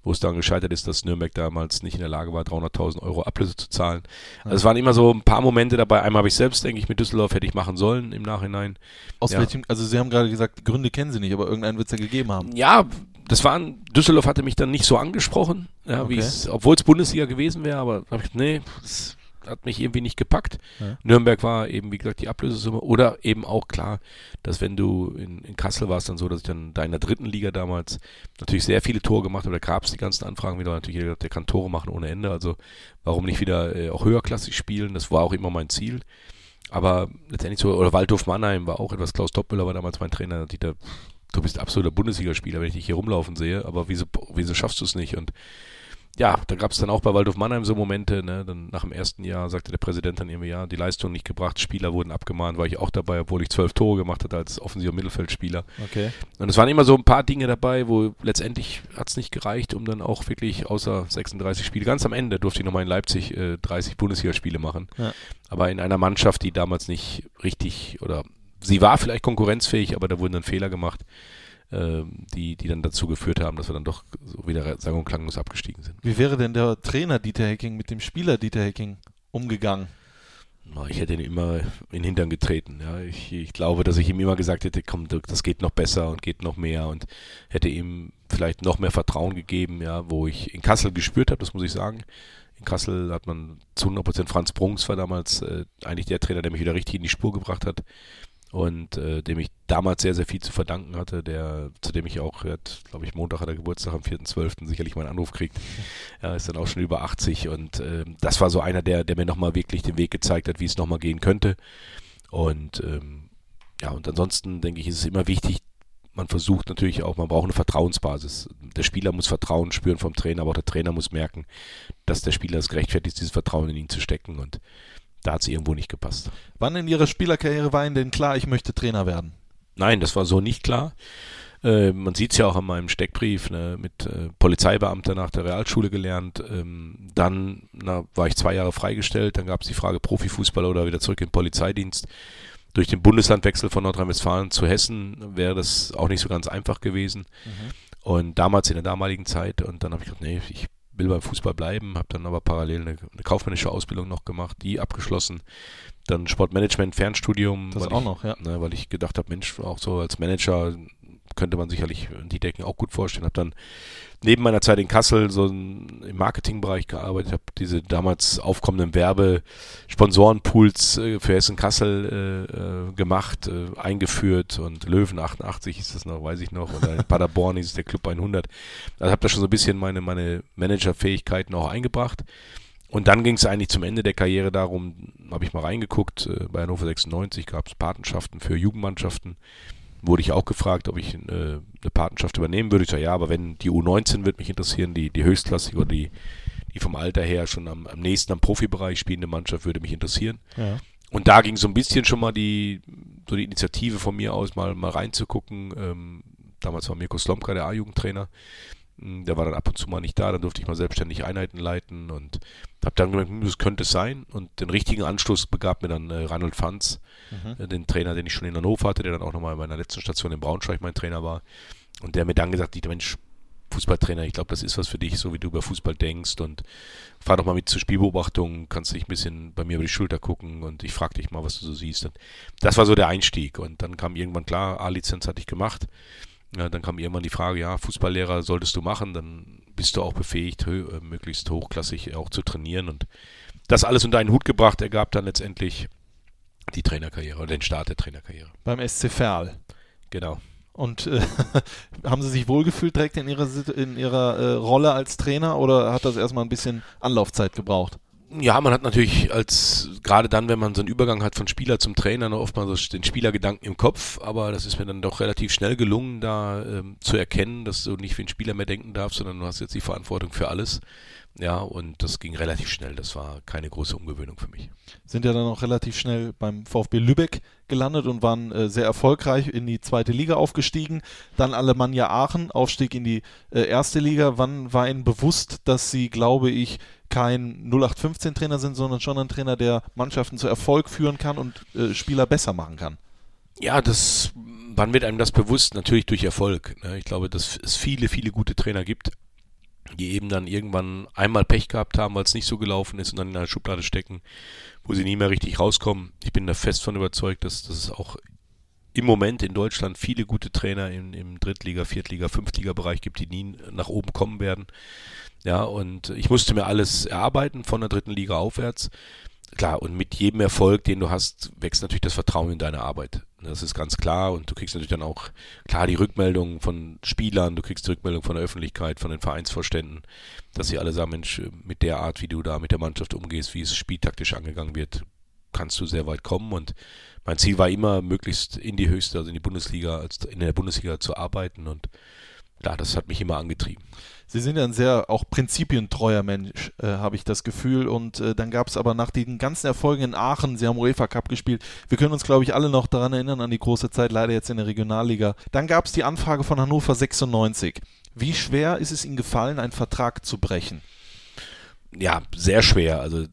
wo es dann gescheitert ist, dass Nürnberg damals nicht in der Lage war, 300.000 Euro Ablöse zu zahlen. Also es waren immer so ein paar Momente dabei. Einmal habe ich selbst, denke ich, mit Düsseldorf hätte ich machen sollen im Nachhinein. Aus Ja. welchem, also Sie haben gerade gesagt, Gründe kennen Sie nicht, aber irgendeinen wird es ja gegeben haben. Ja, das waren, Düsseldorf hatte mich dann nicht so angesprochen, ja, Okay. obwohl es Bundesliga gewesen wäre, aber hab ich, nee, das hat mich irgendwie nicht gepackt. Ja. Nürnberg war eben, wie gesagt, die Ablösesumme. Oder eben auch klar, dass wenn du in, in Kassel warst, dann so, dass ich dann da in der dritten Liga damals natürlich sehr viele Tore gemacht habe. Da gab es die ganzen Anfragen wieder. Natürlich, jeder, der kann Tore machen ohne Ende. Also warum nicht wieder äh, auch höherklassig spielen? Das war auch immer mein Ziel. Aber letztendlich so, oder Waldhof Mannheim war auch etwas, Klaus Doppmüller war damals mein Trainer, die da, du bist absoluter Bundesligaspieler, wenn ich dich hier rumlaufen sehe, aber wieso, wieso schaffst du es nicht? Und ja, da gab es dann auch bei Waldhof Mannheim so Momente, ne, dann nach dem ersten Jahr sagte der Präsident dann irgendwie, ja, die Leistung nicht gebracht, Spieler wurden abgemahnt, war ich auch dabei, obwohl ich zwölf Tore gemacht hatte als offensiver Mittelfeldspieler. Okay. Und es waren immer so ein paar Dinge dabei, wo letztendlich hat es nicht gereicht, um dann auch wirklich außer 36 Spiele, ganz am Ende durfte ich nochmal in Leipzig äh, 30 Bundesligaspiele machen. Ja. Aber in einer Mannschaft, die damals nicht richtig oder sie war vielleicht konkurrenzfähig, aber da wurden dann Fehler gemacht, äh, die, die dann dazu geführt haben, dass wir dann doch so wieder sang- und klanglos abgestiegen sind. Wie wäre denn der Trainer Dieter Hecking mit dem Spieler Dieter Hecking umgegangen? Ich hätte ihn immer in den Hintern getreten. Ja. Ich, ich glaube, dass ich ihm immer gesagt hätte, komm, das geht noch besser und geht noch mehr und hätte ihm vielleicht noch mehr Vertrauen gegeben, ja, wo ich in Kassel gespürt habe, das muss ich sagen. In Kassel hat man zu 100% Franz Brunks war damals äh, eigentlich der Trainer, der mich wieder richtig in die Spur gebracht hat und äh, dem ich damals sehr, sehr viel zu verdanken hatte, der, zu dem ich auch, glaube ich, Montag hat er Geburtstag, am 4.12. sicherlich mal einen Anruf kriegt. Er ist dann auch schon über 80 und äh, das war so einer, der, der mir nochmal wirklich den Weg gezeigt hat, wie es nochmal gehen könnte. Und ähm, ja, und ansonsten denke ich, ist es immer wichtig, man versucht natürlich auch, man braucht eine Vertrauensbasis. Der Spieler muss Vertrauen spüren vom Trainer, aber auch der Trainer muss merken, dass der Spieler es gerechtfertigt ist, dieses Vertrauen in ihn zu stecken. Und da hat es irgendwo nicht gepasst. Wann in Ihrer Spielerkarriere war Ihnen denn klar, ich möchte Trainer werden? Nein, das war so nicht klar. Äh, man sieht es ja auch an meinem Steckbrief, ne, mit äh, Polizeibeamter nach der Realschule gelernt. Ähm, dann na, war ich zwei Jahre freigestellt. Dann gab es die Frage Profifußballer oder wieder zurück in den Polizeidienst. Durch den Bundeslandwechsel von Nordrhein-Westfalen zu Hessen wäre das auch nicht so ganz einfach gewesen. Und damals in der damaligen Zeit. Und dann habe ich gedacht, nee, ich will beim Fußball bleiben, habe dann aber parallel eine, eine kaufmännische Ausbildung noch gemacht, die abgeschlossen. Dann Sportmanagement, Fernstudium. Das auch ich, noch, ja. Ne, weil ich gedacht habe, Mensch, auch so als Manager könnte man sicherlich die Decken auch gut vorstellen. Habe dann neben meiner Zeit in Kassel so im Marketingbereich gearbeitet, habe diese damals aufkommenden Werbe-Sponsorenpools äh, für Hessen Kassel äh, äh, gemacht, äh, eingeführt und Löwen 88 ist das noch, weiß ich noch, oder in Paderborn ist der Club 100. Also habe da schon so ein bisschen meine, meine Managerfähigkeiten auch eingebracht. Und dann ging es eigentlich zum Ende der Karriere darum, habe ich mal reingeguckt, äh, bei Hannover 96 gab es Patenschaften für Jugendmannschaften. Wurde ich auch gefragt, ob ich äh, eine Patenschaft übernehmen würde. Ich sage, ja, aber wenn die U19 wird mich interessieren, die, die höchstklassige oder die, die vom Alter her schon am, am nächsten am Profibereich spielende Mannschaft würde mich interessieren. Ja. Und da ging so ein bisschen schon mal die, so die Initiative von mir aus, mal, mal reinzugucken. Ähm, damals war Mirko Slomka der A-Jugendtrainer. Mm, Der war dann ab und zu mal nicht da, dann durfte ich mal selbstständig Einheiten leiten und habe dann gemerkt, hm, das könnte es sein. Und den richtigen Anstoß begab mir dann äh, Reinhold Fanz, Mhm. äh, den Trainer, den ich schon in Hannover hatte, der dann auch nochmal in meiner letzten Station in Braunschweig mein Trainer war. Und der mir dann gesagt hat, Mensch, Fußballtrainer, ich glaube, das ist was für dich, so wie du über Fußball denkst und fahr doch mal mit zur Spielbeobachtung, kannst dich ein bisschen bei mir über die Schulter gucken und ich frage dich mal, was du so siehst. Und das war so der Einstieg und dann kam irgendwann klar, A-Lizenz hatte ich gemacht. Ja, dann kam irgendwann die Frage, ja, Fußballlehrer solltest du machen, dann bist du auch befähigt, hö äh, möglichst hochklassig auch zu trainieren und das alles unter einen Hut gebracht, ergab dann letztendlich die Trainerkarriere oder den Start der Trainerkarriere. Beim SC Verl. Genau. Und äh, haben Sie sich wohlgefühlt direkt in Ihrer, in Ihrer äh, Rolle als Trainer oder hat das erstmal ein bisschen Anlaufzeit gebraucht? Ja, man hat natürlich als, gerade dann, wenn man so einen Übergang hat von Spieler zum Trainer, noch oft mal so den Spielergedanken im Kopf, aber das ist mir dann doch relativ schnell gelungen, da ähm, zu erkennen, dass du nicht wie ein Spieler mehr denken darfst, sondern du hast jetzt die Verantwortung für alles. Ja, und das ging relativ schnell. Das war keine große Umgewöhnung für mich. Sind ja dann auch relativ schnell beim VfB Lübeck gelandet und waren äh, sehr erfolgreich in die zweite Liga aufgestiegen. Dann Alemannia Aachen, Aufstieg in die äh, erste Liga. Wann war Ihnen bewusst, dass Sie, glaube ich, kein 0815-Trainer sind, sondern schon ein Trainer, der Mannschaften zu Erfolg führen kann und äh, Spieler besser machen kann? Ja, das, wann wird einem das bewusst? Natürlich durch Erfolg. Ne? Ich glaube, dass es viele, viele gute Trainer gibt, die eben dann irgendwann einmal Pech gehabt haben, weil es nicht so gelaufen ist und dann in einer Schublade stecken, wo sie nie mehr richtig rauskommen. Ich bin da fest von überzeugt, dass, dass es auch im Moment in Deutschland viele gute Trainer im, im Drittliga-, Viertliga-, Fünftliga-Bereich gibt, die nie nach oben kommen werden. Ja, und ich musste mir alles erarbeiten von der dritten Liga aufwärts. klar, und mit jedem Erfolg, den du hast, wächst natürlich das Vertrauen in deine Arbeit. Das ist ganz klar und du kriegst natürlich dann auch klar die Rückmeldungen von Spielern, du kriegst die Rückmeldung von der Öffentlichkeit, von den Vereinsvorständen, dass sie alle sagen, Mensch, mit der Art, wie du da mit der Mannschaft umgehst, wie es spieltaktisch angegangen wird, kannst du sehr weit kommen und mein Ziel war immer, möglichst in die höchste, also in die Bundesliga, in der Bundesliga zu arbeiten und ja, das hat mich immer angetrieben. Sie sind ja ein sehr auch prinzipientreuer Mensch, äh, habe ich das Gefühl. Und äh, dann gab es aber nach den ganzen Erfolgen in Aachen, Sie haben UEFA Cup gespielt. Wir können uns, glaube ich, alle noch daran erinnern, an die große Zeit, leider jetzt in der Regionalliga. Dann gab es die Anfrage von Hannover 96. Wie schwer ist es Ihnen gefallen, einen Vertrag zu brechen? Ja, sehr schwer. Also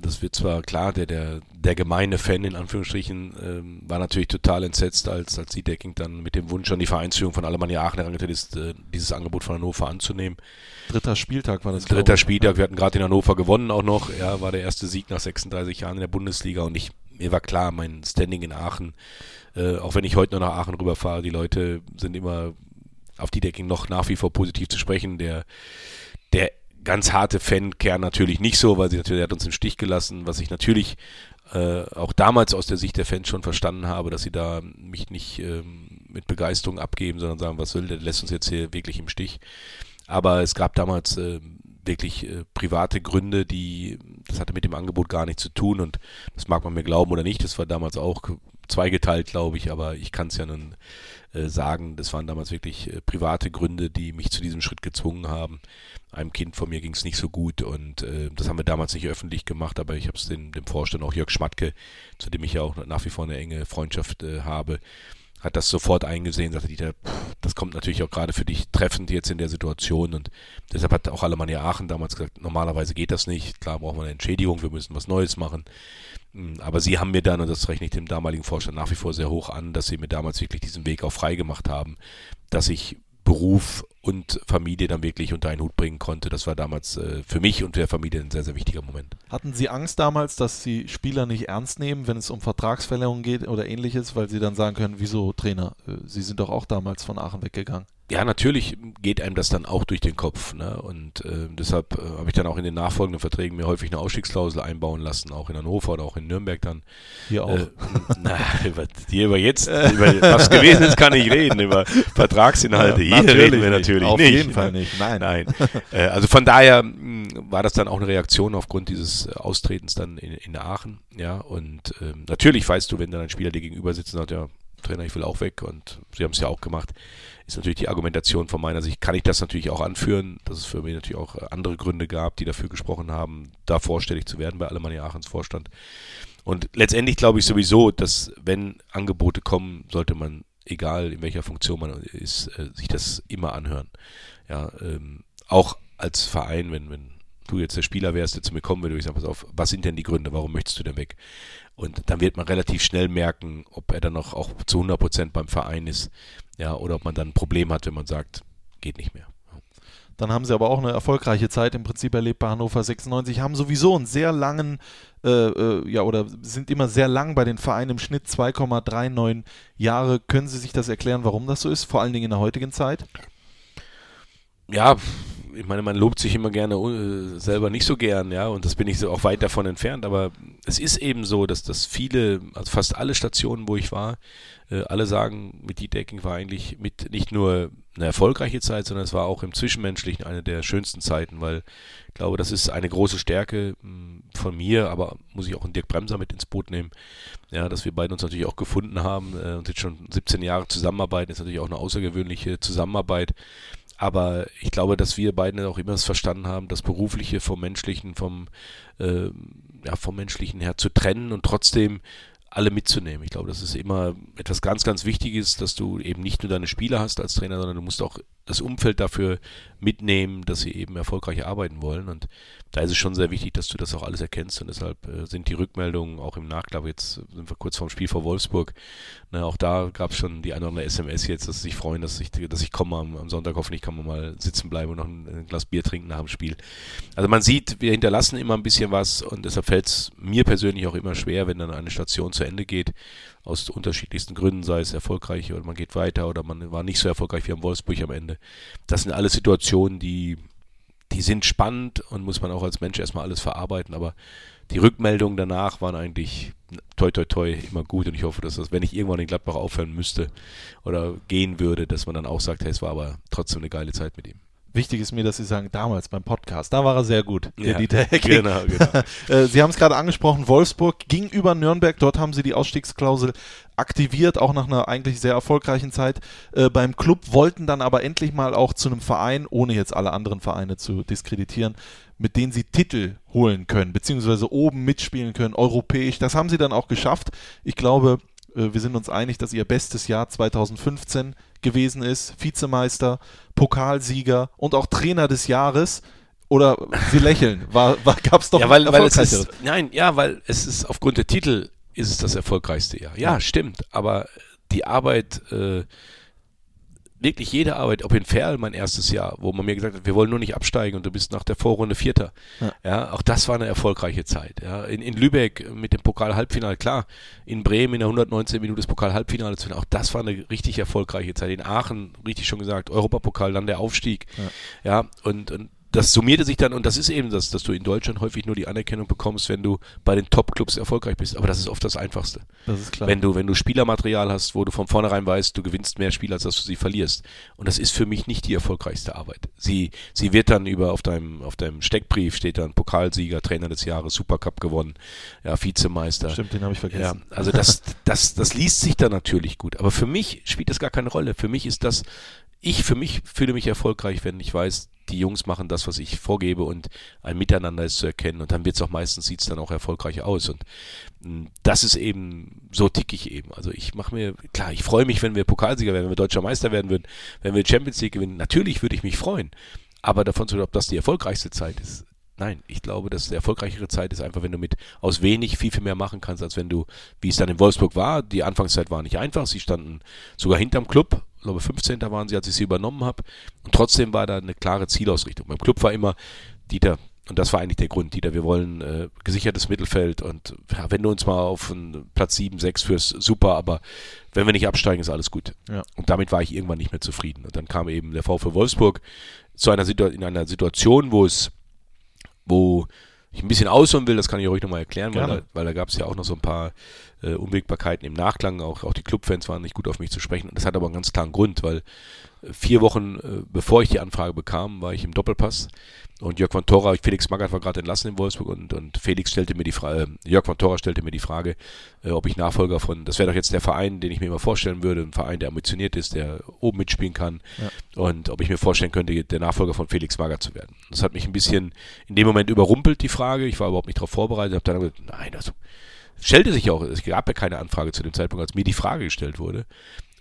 das wird zwar klar, der, der, der gemeine Fan in Anführungsstrichen ähm, war natürlich total entsetzt, als, als Decking dann mit dem Wunsch an die Vereinsführung von Alemannia Aachen herangetreten ist, äh, dieses Angebot von Hannover anzunehmen. Dritter Spieltag war das. Dritter Spieltag, wir hatten gerade in Hannover gewonnen auch noch, ja, war der erste Sieg nach 36 Jahren in der Bundesliga und ich, mir war klar, mein Standing in Aachen, äh, auch wenn ich heute noch nach Aachen rüberfahre, die Leute sind immer auf die Decking noch nach wie vor positiv zu sprechen. Der, der ganz harte Fankern natürlich nicht so, weil sie natürlich hat uns im Stich gelassen, was ich natürlich äh, auch damals aus der Sicht der Fans schon verstanden habe, dass sie da mich nicht ähm, mit Begeisterung abgeben, sondern sagen, was soll der, lässt uns jetzt hier wirklich im Stich. Aber es gab damals äh, wirklich äh, private Gründe, die, das hatte mit dem Angebot gar nichts zu tun und das mag man mir glauben oder nicht, das war damals auch zweigeteilt, glaube ich, aber ich kann es ja nun äh, sagen, das waren damals wirklich äh, private Gründe, die mich zu diesem Schritt gezwungen haben. Einem Kind von mir ging es nicht so gut und äh, das haben wir damals nicht öffentlich gemacht, aber ich habe es dem, Vorstand, auch Jörg Schmatke, zu dem ich ja auch nach wie vor eine enge Freundschaft äh, habe, hat das sofort eingesehen, sagte Dieter, das kommt natürlich auch gerade für dich treffend jetzt in der Situation und deshalb hat auch Alemannia Aachen damals gesagt, normalerweise geht das nicht, klar brauchen wir eine Entschädigung, wir müssen was Neues machen. Hm, aber sie haben mir dann, und das rechne ich dem damaligen Vorstand nach wie vor sehr hoch an, dass sie mir damals wirklich diesen Weg auch frei gemacht haben, dass ich Beruf und Familie dann wirklich unter einen Hut bringen konnte. Das war damals äh, für mich und für Familie ein sehr, sehr wichtiger Moment. Hatten Sie Angst damals, dass Sie Spieler nicht ernst nehmen, wenn es um Vertragsverlängerung geht oder ähnliches, weil Sie dann sagen können, wieso Trainer, äh, Sie sind doch auch damals von Aachen weggegangen? Ja, natürlich geht einem das dann auch durch den Kopf. Ne? Und äh, deshalb äh, habe ich dann auch in den nachfolgenden Verträgen mir häufig eine Ausstiegsklausel einbauen lassen, auch in Hannover oder auch in Nürnberg dann. Hier auch. Äh, na, über, hier über jetzt, über was gewesen ist, kann ich reden. Über Vertragsinhalte ja, hier reden wir natürlich Auf nicht. Auf jeden Fall nicht, nein. nein. Äh, also von daher mh, hm, war das dann auch eine Reaktion aufgrund dieses Austretens dann in, in Aachen. Ja, und ähm, natürlich weißt du, wenn dann ein Spieler dir gegenüber sitzt und sagt, ja, Trainer, ich will auch weg und sie haben es ja auch gemacht ist natürlich die Argumentation von meiner Sicht, kann ich das natürlich auch anführen, dass es für mich natürlich auch andere Gründe gab, die dafür gesprochen haben, da vorstellig zu werden bei Alemannia Aachens Vorstand. Und letztendlich glaube ich sowieso, dass wenn Angebote kommen, sollte man, egal in welcher Funktion man ist, äh, sich das immer anhören. Ja, ähm, auch als Verein, wenn, wenn du jetzt der Spieler wärst, der zu mir kommen würde, ich sage, pass auf, was sind denn die Gründe, warum möchtest du denn weg? Und dann wird man relativ schnell merken, ob er dann noch auch zu 100 Prozent beim Verein ist, ja, oder ob man dann ein Problem hat, wenn man sagt, geht nicht mehr. Dann haben sie aber auch eine erfolgreiche Zeit im Prinzip erlebt bei Hannover 96, haben sowieso einen sehr langen, äh, äh, ja, oder sind immer sehr lang bei den Vereinen im Schnitt 2,39 Jahre. Können Sie sich das erklären, warum das so ist, vor allen Dingen in der heutigen Zeit? Ja, ich meine, man lobt sich immer gerne uh, selber nicht so gern, ja, und das bin ich auch weit davon entfernt, aber es ist eben so, dass das viele, also fast alle Stationen, wo ich war, äh, alle sagen, mit D-Decking war eigentlich mit nicht nur eine erfolgreiche Zeit, sondern es war auch im Zwischenmenschlichen eine der schönsten Zeiten, weil ich glaube, das ist eine große Stärke mh, hm, von mir, aber muss ich auch einen Dirk Bremser mit ins Boot nehmen, ja, dass wir beide uns natürlich auch gefunden haben äh, und jetzt schon 17 Jahre zusammenarbeiten, ist natürlich auch eine außergewöhnliche Zusammenarbeit. Aber ich glaube, dass wir beide auch immer das verstanden haben, das Berufliche vom Menschlichen, vom, äh, ja, vom Menschlichen her zu trennen und trotzdem alle mitzunehmen. Ich glaube, das ist immer etwas ganz, ganz Wichtiges, dass du eben nicht nur deine Spieler hast als Trainer, sondern du musst auch das Umfeld dafür mitnehmen, dass sie eben erfolgreich arbeiten wollen. Und da ist es schon sehr wichtig, dass du das auch alles erkennst. Und deshalb äh, sind die Rückmeldungen auch im Nachklapp, jetzt sind wir kurz vorm Spiel vor Wolfsburg, ne, auch da gab es schon die eine oder andere SMS jetzt, dass sie sich freuen, dass ich, dass ich komme am, am Sonntag. Hoffentlich kann man mal sitzen bleiben und noch ein, ein, Glas Bier trinken nach dem Spiel. Also man sieht, wir hinterlassen immer ein bisschen was und deshalb fällt es mir persönlich auch immer schwer, wenn dann eine Station zu Ende geht aus unterschiedlichsten Gründen, sei es erfolgreich oder man geht weiter oder man war nicht so erfolgreich wie am Wolfsburg am Ende. Das sind alles Situationen, die, die sind spannend und muss man auch als Mensch erstmal alles verarbeiten, aber die Rückmeldungen danach waren eigentlich toi toi toi immer gut und ich hoffe, dass das, wenn ich irgendwann in Gladbach aufhören müsste oder gehen würde, dass man dann auch sagt, hey, es war aber trotzdem eine geile Zeit mit ihm. Wichtig ist mir, dass Sie sagen, damals beim Podcast, da war er sehr gut, der Ja, Dieter Hecking. genau, genau. Äh, Sie haben es gerade angesprochen, Wolfsburg ging über Nürnberg, dort haben Sie die Ausstiegsklausel aktiviert, auch nach einer eigentlich sehr erfolgreichen Zeit äh, beim Club, wollten dann aber endlich mal auch zu einem Verein, ohne jetzt alle anderen Vereine zu diskreditieren, mit denen Sie Titel holen können, beziehungsweise oben mitspielen können, europäisch. Das haben Sie dann auch geschafft. Ich glaube, äh, wir sind uns einig, dass Ihr bestes Jahr 2015 gewesen ist. Vizemeister, Pokalsieger und auch Trainer des Jahres. Oder Sie lächeln, war, war, gab es doch ja, weil, weil es ist, nein, ja, weil es ist aufgrund der Titel ist es das erfolgreichste Jahr. Ja, stimmt, aber die Arbeit, äh, wirklich jede Arbeit, ob in Ferl mein erstes Jahr, wo man mir gesagt hat, wir wollen nur nicht absteigen und du bist nach der Vorrunde Vierter. Ja. Ja, auch das war eine erfolgreiche Zeit. Ja, in, in Lübeck mit dem Pokal-Halbfinale, klar, in Bremen in der 119 Minute das Pokal-Halbfinale zu finden, auch das war eine richtig erfolgreiche Zeit. In Aachen, richtig schon gesagt, Europapokal, dann der Aufstieg. Ja, und, und das summierte sich dann, und das ist eben das, dass du in Deutschland häufig nur die Anerkennung bekommst, wenn du bei den Top-Clubs erfolgreich bist. Aber das ist oft das Einfachste. Das ist klar. Wenn du, wenn du Spielermaterial hast, wo du von vornherein weißt, du gewinnst mehr Spiele, als dass du sie verlierst. Und das ist für mich nicht die erfolgreichste Arbeit. Sie, sie wird dann über auf deinem, auf deinem Steckbrief steht dann Pokalsieger, Trainer des Jahres, Supercup gewonnen, ja, Vizemeister. Stimmt, den habe ich Ja, vergessen. also das, das, das liest sich dann natürlich gut. Aber für mich spielt das gar keine Rolle. Für mich ist das, ich für mich fühle mich erfolgreich, wenn ich weiß, die Jungs machen das, was ich vorgebe und ein Miteinander ist zu erkennen und dann wird es auch meistens, sieht es dann auch erfolgreich aus. Und mh, das ist eben, so tick ich eben. Also ich mache mir, klar, ich freue mich, wenn wir Pokalsieger werden, wenn wir Deutscher Meister werden würden, wenn wir Champions League gewinnen. Natürlich würde ich mich freuen. Aber davon zu glauben, ob das die erfolgreichste Zeit ist, Nein, ich glaube, dass die erfolgreichere Zeit ist einfach, wenn du mit aus wenig viel, viel mehr machen kannst, als wenn du, wie es dann in Wolfsburg war, die Anfangszeit war nicht einfach. Sie standen sogar hinterm Club. Ich glaube, 15. waren sie, als ich sie übernommen habe. Und trotzdem war da eine klare Zielausrichtung. Beim Club war immer, Dieter, und das war eigentlich der Grund, Dieter, wir wollen äh, gesichertes Mittelfeld und ja, wenn du uns mal auf einen Platz 7, 6 führst, super, aber wenn wir nicht absteigen, ist alles gut. Ja. Und damit war ich irgendwann nicht mehr zufrieden. Und dann kam eben der VfL Wolfsburg zu einer Situ in einer Situation, wo es wo ich ein bisschen ausholen will, das kann ich euch nochmal erklären, weil da, weil da gab es ja auch noch so ein paar äh, Unwägbarkeiten im Nachklang, auch, auch die Clubfans waren nicht gut auf mich zu sprechen. Das hat aber einen ganz klaren Grund, weil vier Wochen äh, bevor ich die Anfrage bekam, war ich im Doppelpass und Jörg van Tora, Felix Magath war gerade entlassen in Wolfsburg und, und Felix stellte mir die Frage, äh, Jörg van Tora stellte mir die Frage, äh, ob ich Nachfolger von, das wäre doch jetzt der Verein, den ich mir immer vorstellen würde, ein Verein, der ambitioniert ist, der oben mitspielen kann und ob ich mir vorstellen könnte, der Nachfolger von Felix Magath zu werden. Das hat mich ein bisschen in dem Moment überrumpelt, die Frage. Ich war überhaupt nicht darauf vorbereitet, habe dann gesagt, nein, das stellte sich auch, es gab ja keine Anfrage zu dem Zeitpunkt, als mir die Frage gestellt wurde.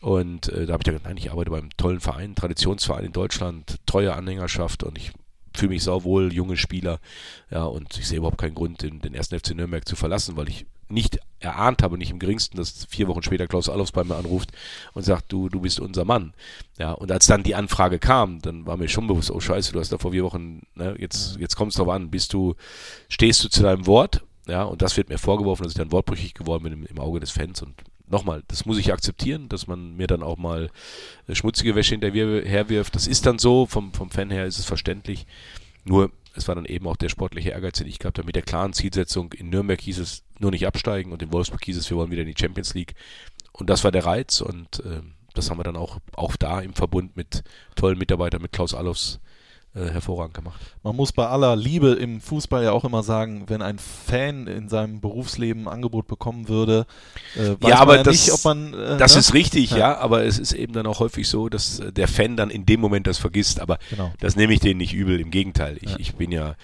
Und äh, da habe ich dann gesagt, nein, ich arbeite beim tollen Verein, Traditionsverein in Deutschland, treue Anhängerschaft und ich fühle mich sauwohl, junge Spieler. Ja, und ich sehe überhaupt keinen Grund, den, den ersten FC Nürnberg zu verlassen, weil ich nicht erahnt habe, nicht im geringsten, dass vier Wochen später Klaus Allofs bei mir anruft und sagt, du, du bist unser Mann. Ja, und als dann die Anfrage kam, dann war mir schon bewusst, oh scheiße, du hast da vor vier Wochen, ne, jetzt, jetzt kommt es drauf an, bist du, stehst du zu deinem Wort? Ja, und das wird mir vorgeworfen, dass ich dann wortbrüchig geworden bin im, im Auge des Fans und nochmal, das muss ich akzeptieren, dass man mir dann auch mal äh, schmutzige Wäsche hinterher wirft. Das ist dann so, vom, vom Fan her ist es verständlich. Nur, es war dann eben auch der sportliche Ehrgeiz, den ich gehabt habe, mit der klaren Zielsetzung. In Nürnberg hieß es nur nicht absteigen und in Wolfsburg hieß es, wir wollen wieder in die Champions League. Und das war der Reiz und äh, das haben wir dann auch, auch da im Verbund mit tollen Mitarbeitern, mit Klaus Allofs äh, hervorragend gemacht. Man muss bei aller Liebe im Fußball ja auch immer sagen, wenn ein Fan in seinem Berufsleben ein Angebot bekommen würde, äh, weiß Ja, aber man ja das- nicht, ob man. Äh, Das ne? ist richtig, ja. Ja. aber es ist eben dann auch häufig so, dass äh, der Fan dann in dem Moment das vergisst. Aber Genau. das nehme ich denen nicht übel, im Gegenteil. Ich, Ja. ich bin ja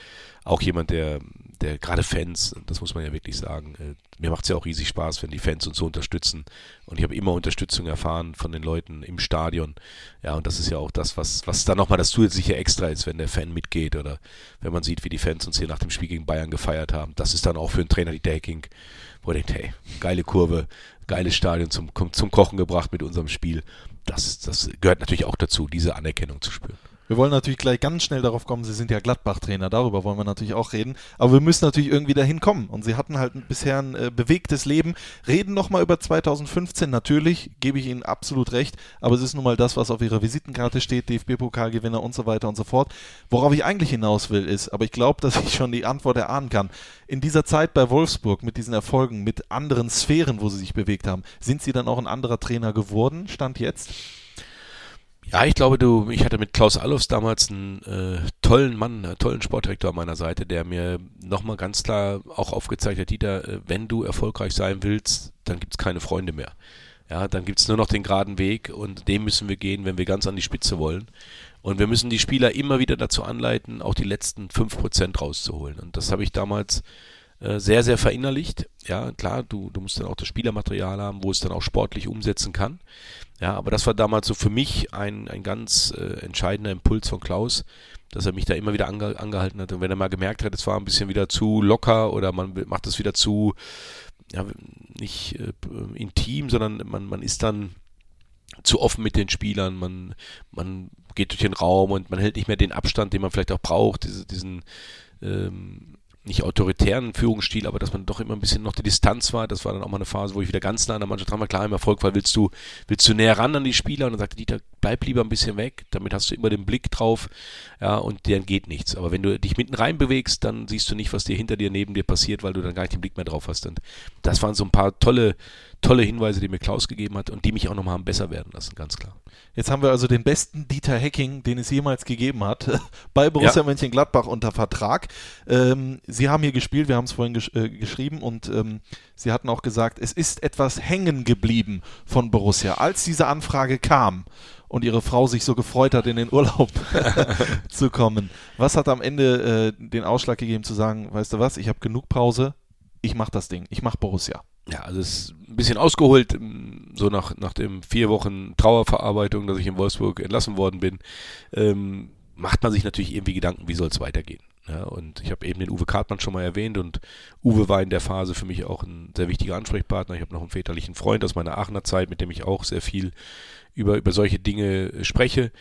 auch jemand, der, der gerade Fans, das muss man ja wirklich sagen, äh, mir macht es ja auch riesig Spaß, wenn die Fans uns so unterstützen. Und ich habe immer Unterstützung erfahren von den Leuten im Stadion. Ja, und das ist ja auch das, was, was dann nochmal das zusätzliche Extra ist, wenn der Fan mitgeht oder wenn man sieht, wie die Fans uns hier nach dem Spiel gegen Bayern gefeiert haben. Das ist dann auch für einen Trainer die Decking, wo er denkt, hey, geile Kurve, geiles Stadion zum, zum Kochen gebracht mit unserem Spiel. Das, das gehört natürlich auch dazu, diese Anerkennung zu spüren. Wir wollen natürlich gleich ganz schnell darauf kommen, Sie sind ja Gladbach-Trainer, darüber wollen wir natürlich auch reden. Aber wir müssen natürlich irgendwie dahin kommen. Und Sie hatten halt bisher ein äh, bewegtes Leben. Reden nochmal über 2015, natürlich, gebe ich Ihnen absolut recht. Aber es ist nun mal das, was auf Ihrer Visitenkarte steht, DFB-Pokalgewinner und so weiter und so fort. Worauf ich eigentlich hinaus will, ist, aber ich glaube, dass ich schon die Antwort erahnen kann. In dieser Zeit bei Wolfsburg mit diesen Erfolgen, mit anderen Sphären, wo Sie sich bewegt haben, sind Sie dann auch ein anderer Trainer geworden, Stand jetzt? Ja, ich glaube, du, ich hatte mit Klaus Allofs damals einen äh, tollen Mann, einen tollen Sportdirektor an meiner Seite, der mir nochmal ganz klar auch aufgezeigt hat, Dieter, äh, wenn du erfolgreich sein willst, dann gibt es keine Freunde mehr. Ja, dann gibt es nur noch den geraden Weg und dem müssen wir gehen, wenn wir ganz an die Spitze wollen. Und wir müssen die Spieler immer wieder dazu anleiten, auch die letzten 5% rauszuholen. Und das habe ich damals äh, sehr, sehr verinnerlicht. Ja, klar, du, du musst dann auch das Spielermaterial haben, wo es dann auch sportlich umsetzen kann. Ja, aber das war damals so für mich ein, ein ganz äh, entscheidender Impuls von Klaus, dass er mich da immer wieder ange, angehalten hat. Und wenn er mal gemerkt hat, es war ein bisschen wieder zu locker oder man macht es wieder zu, ja, nicht äh, intim, sondern man, man ist dann zu offen mit den Spielern, man, man geht durch den Raum und man hält nicht mehr den Abstand, den man vielleicht auch braucht, diese, diesen ähm, nicht autoritären Führungsstil, aber dass man doch immer ein bisschen noch die Distanz war. Das war dann auch mal eine Phase, wo ich wieder ganz nah an der Mannschaft dran war. Klar, im Erfolg war, willst du, willst du näher ran an die Spieler? Und dann sagte Dieter, bleib lieber ein bisschen weg, damit hast du immer den Blick drauf, ja, und dann geht nichts. Aber wenn du dich mitten rein bewegst, dann siehst du nicht, was dir hinter dir, neben dir passiert, weil du dann gar nicht den Blick mehr drauf hast. Und das waren so ein paar tolle, tolle Hinweise, die mir Klaus gegeben hat und die mich auch nochmal haben besser werden lassen, ganz klar. Jetzt haben wir also den besten Dieter Hacking, den es jemals gegeben hat, bei Borussia ja. Mönchengladbach unter Vertrag. Ähm, Sie haben hier gespielt, wir haben es vorhin gesch äh, geschrieben und ähm, Sie hatten auch gesagt, es ist etwas hängen geblieben von Borussia. Als diese Anfrage kam und Ihre Frau sich so gefreut hat, in den Urlaub zu kommen, was hat am Ende äh, den Ausschlag gegeben zu sagen, weißt du was, ich habe genug Pause, ich mache das Ding, ich mache Borussia? Ja, also es ist ein bisschen ausgeholt, ähm, so nach, nach dem vier Wochen Trauerverarbeitung, dass ich in Wolfsburg entlassen worden bin, ähm, macht man sich natürlich irgendwie Gedanken, wie soll es weitergehen. Ja, und ich habe eben den Uwe Kartmann schon mal erwähnt und Uwe war in der Phase für mich auch ein sehr wichtiger Ansprechpartner. Ich habe noch einen väterlichen Freund aus meiner Aachener Zeit, mit dem ich auch sehr viel über, über solche Dinge äh, spreche.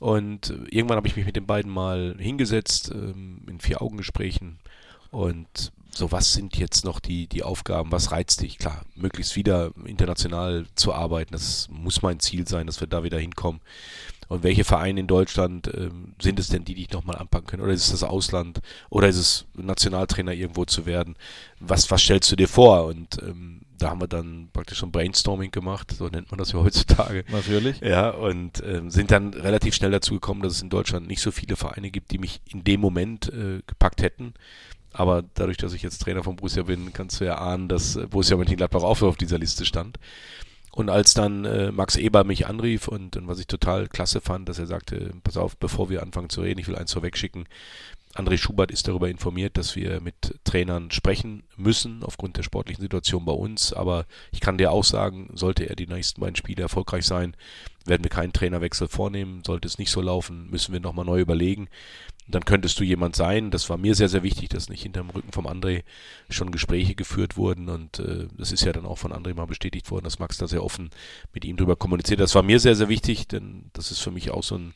Und äh, irgendwann habe ich mich mit den beiden mal hingesetzt, ähm, in vier Augengesprächen und so, was sind jetzt noch die, die Aufgaben, was reizt dich? Klar, möglichst wieder international zu arbeiten, das muss mein Ziel sein, dass wir da wieder hinkommen. Und welche Vereine in Deutschland ähm, sind es denn, die dich nochmal anpacken können? Oder ist es das Ausland? Oder ist es Nationaltrainer irgendwo zu werden? Was, was stellst du dir vor? Und ähm, da haben wir dann praktisch schon Brainstorming gemacht, so nennt man das ja heutzutage. Natürlich. Ja, und ähm, sind dann relativ schnell dazu gekommen, dass es in Deutschland nicht so viele Vereine gibt, die mich in dem Moment äh, gepackt hätten. Aber dadurch, dass ich jetzt Trainer von Borussia bin, kannst du ja ahnen, dass äh, Borussia Mönchengladbach auch auf dieser Liste stand. Und als dann äh, Max Eber mich anrief und, und was ich total klasse fand, dass er sagte, pass auf, bevor wir anfangen zu reden, ich will eins vorwegschicken, André Schubert ist darüber informiert, dass wir mit Trainern sprechen müssen, aufgrund der sportlichen Situation bei uns. Aber ich kann dir auch sagen, sollte er die nächsten beiden Spiele erfolgreich sein, werden wir keinen Trainerwechsel vornehmen. Sollte es nicht so laufen, müssen wir nochmal neu überlegen dann könntest du jemand sein. Das war mir sehr, sehr wichtig, dass nicht hinterm Rücken vom André schon Gespräche geführt wurden und äh, das ist ja dann auch von André mal bestätigt worden, dass Max da sehr offen mit ihm drüber kommuniziert. Das war mir sehr, sehr wichtig, denn das ist für mich auch so ein,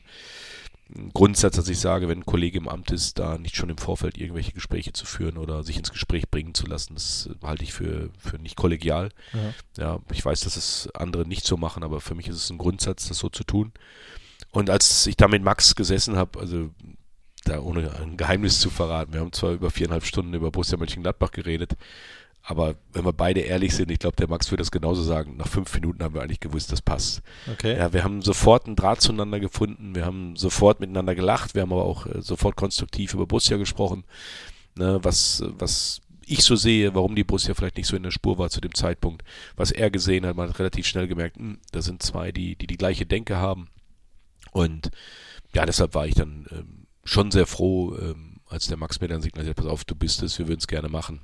ein Grundsatz, dass ich sage, wenn ein Kollege im Amt ist, da nicht schon im Vorfeld irgendwelche Gespräche zu führen oder sich ins Gespräch bringen zu lassen, das halte ich für, für nicht kollegial. Ja. ja, ich weiß, dass es andere nicht so machen, aber für mich ist es ein Grundsatz, das so zu tun. Und als ich da mit Max gesessen habe, also da ohne ein Geheimnis zu verraten. Wir haben zwar über viereinhalb Stunden über Borussia Mönchengladbach geredet, aber wenn wir beide ehrlich sind, ich glaube, der Max würde das genauso sagen. Nach fünf Minuten haben wir eigentlich gewusst, das passt. Okay. Ja, wir haben sofort einen Draht zueinander gefunden. Wir haben sofort miteinander gelacht. Wir haben aber auch äh, sofort konstruktiv über Borussia gesprochen. Ne, was, was ich so sehe, warum die Borussia vielleicht nicht so in der Spur war zu dem Zeitpunkt. Was er gesehen hat, man hat relativ schnell gemerkt, mh, hm, da sind zwei, die, die die gleiche Denke haben. Und ja, deshalb war ich dann ähm, schon sehr froh, ähm, als der Max mir dann signalisiert, pass auf, du bist es, wir würden es gerne machen.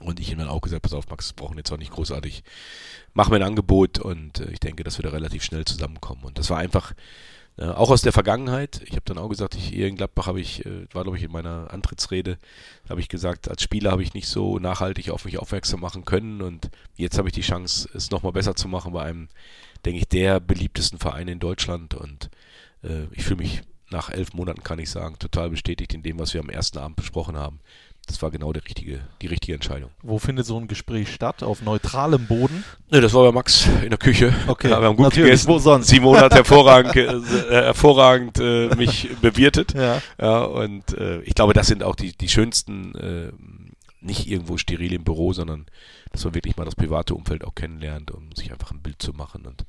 Und ich ihm dann auch gesagt, pass auf, Max, wir brauchen jetzt auch nicht großartig, mach mir ein Angebot und äh, ich denke, dass wir da relativ schnell zusammenkommen. Und das war einfach, äh, auch aus der Vergangenheit, ich habe dann auch gesagt, ich, hier in Gladbach habe ich, äh, war glaube ich in meiner Antrittsrede, habe ich gesagt, als Spieler habe ich nicht so nachhaltig auf mich aufmerksam machen können und jetzt habe ich die Chance, es nochmal besser zu machen bei einem, denke ich, der beliebtesten Verein in Deutschland und äh, ich fühle mich nach elf Monaten kann ich sagen, total bestätigt in dem, was wir am ersten Abend besprochen haben. Das war genau die richtige, die richtige Entscheidung. Wo findet so ein Gespräch statt? Auf neutralem Boden? Ne, das war bei Max in der Küche. Okay, ja, wir haben gut natürlich, gegessen. wo sonst? Simon hat hervorragend, äh, hervorragend äh, mich bewirtet. Ja. Ja, und äh, ich glaube, das sind auch die, die schönsten, äh, nicht irgendwo steril im Büro, sondern dass man wirklich mal das private Umfeld auch kennenlernt, um sich einfach ein Bild zu machen. Und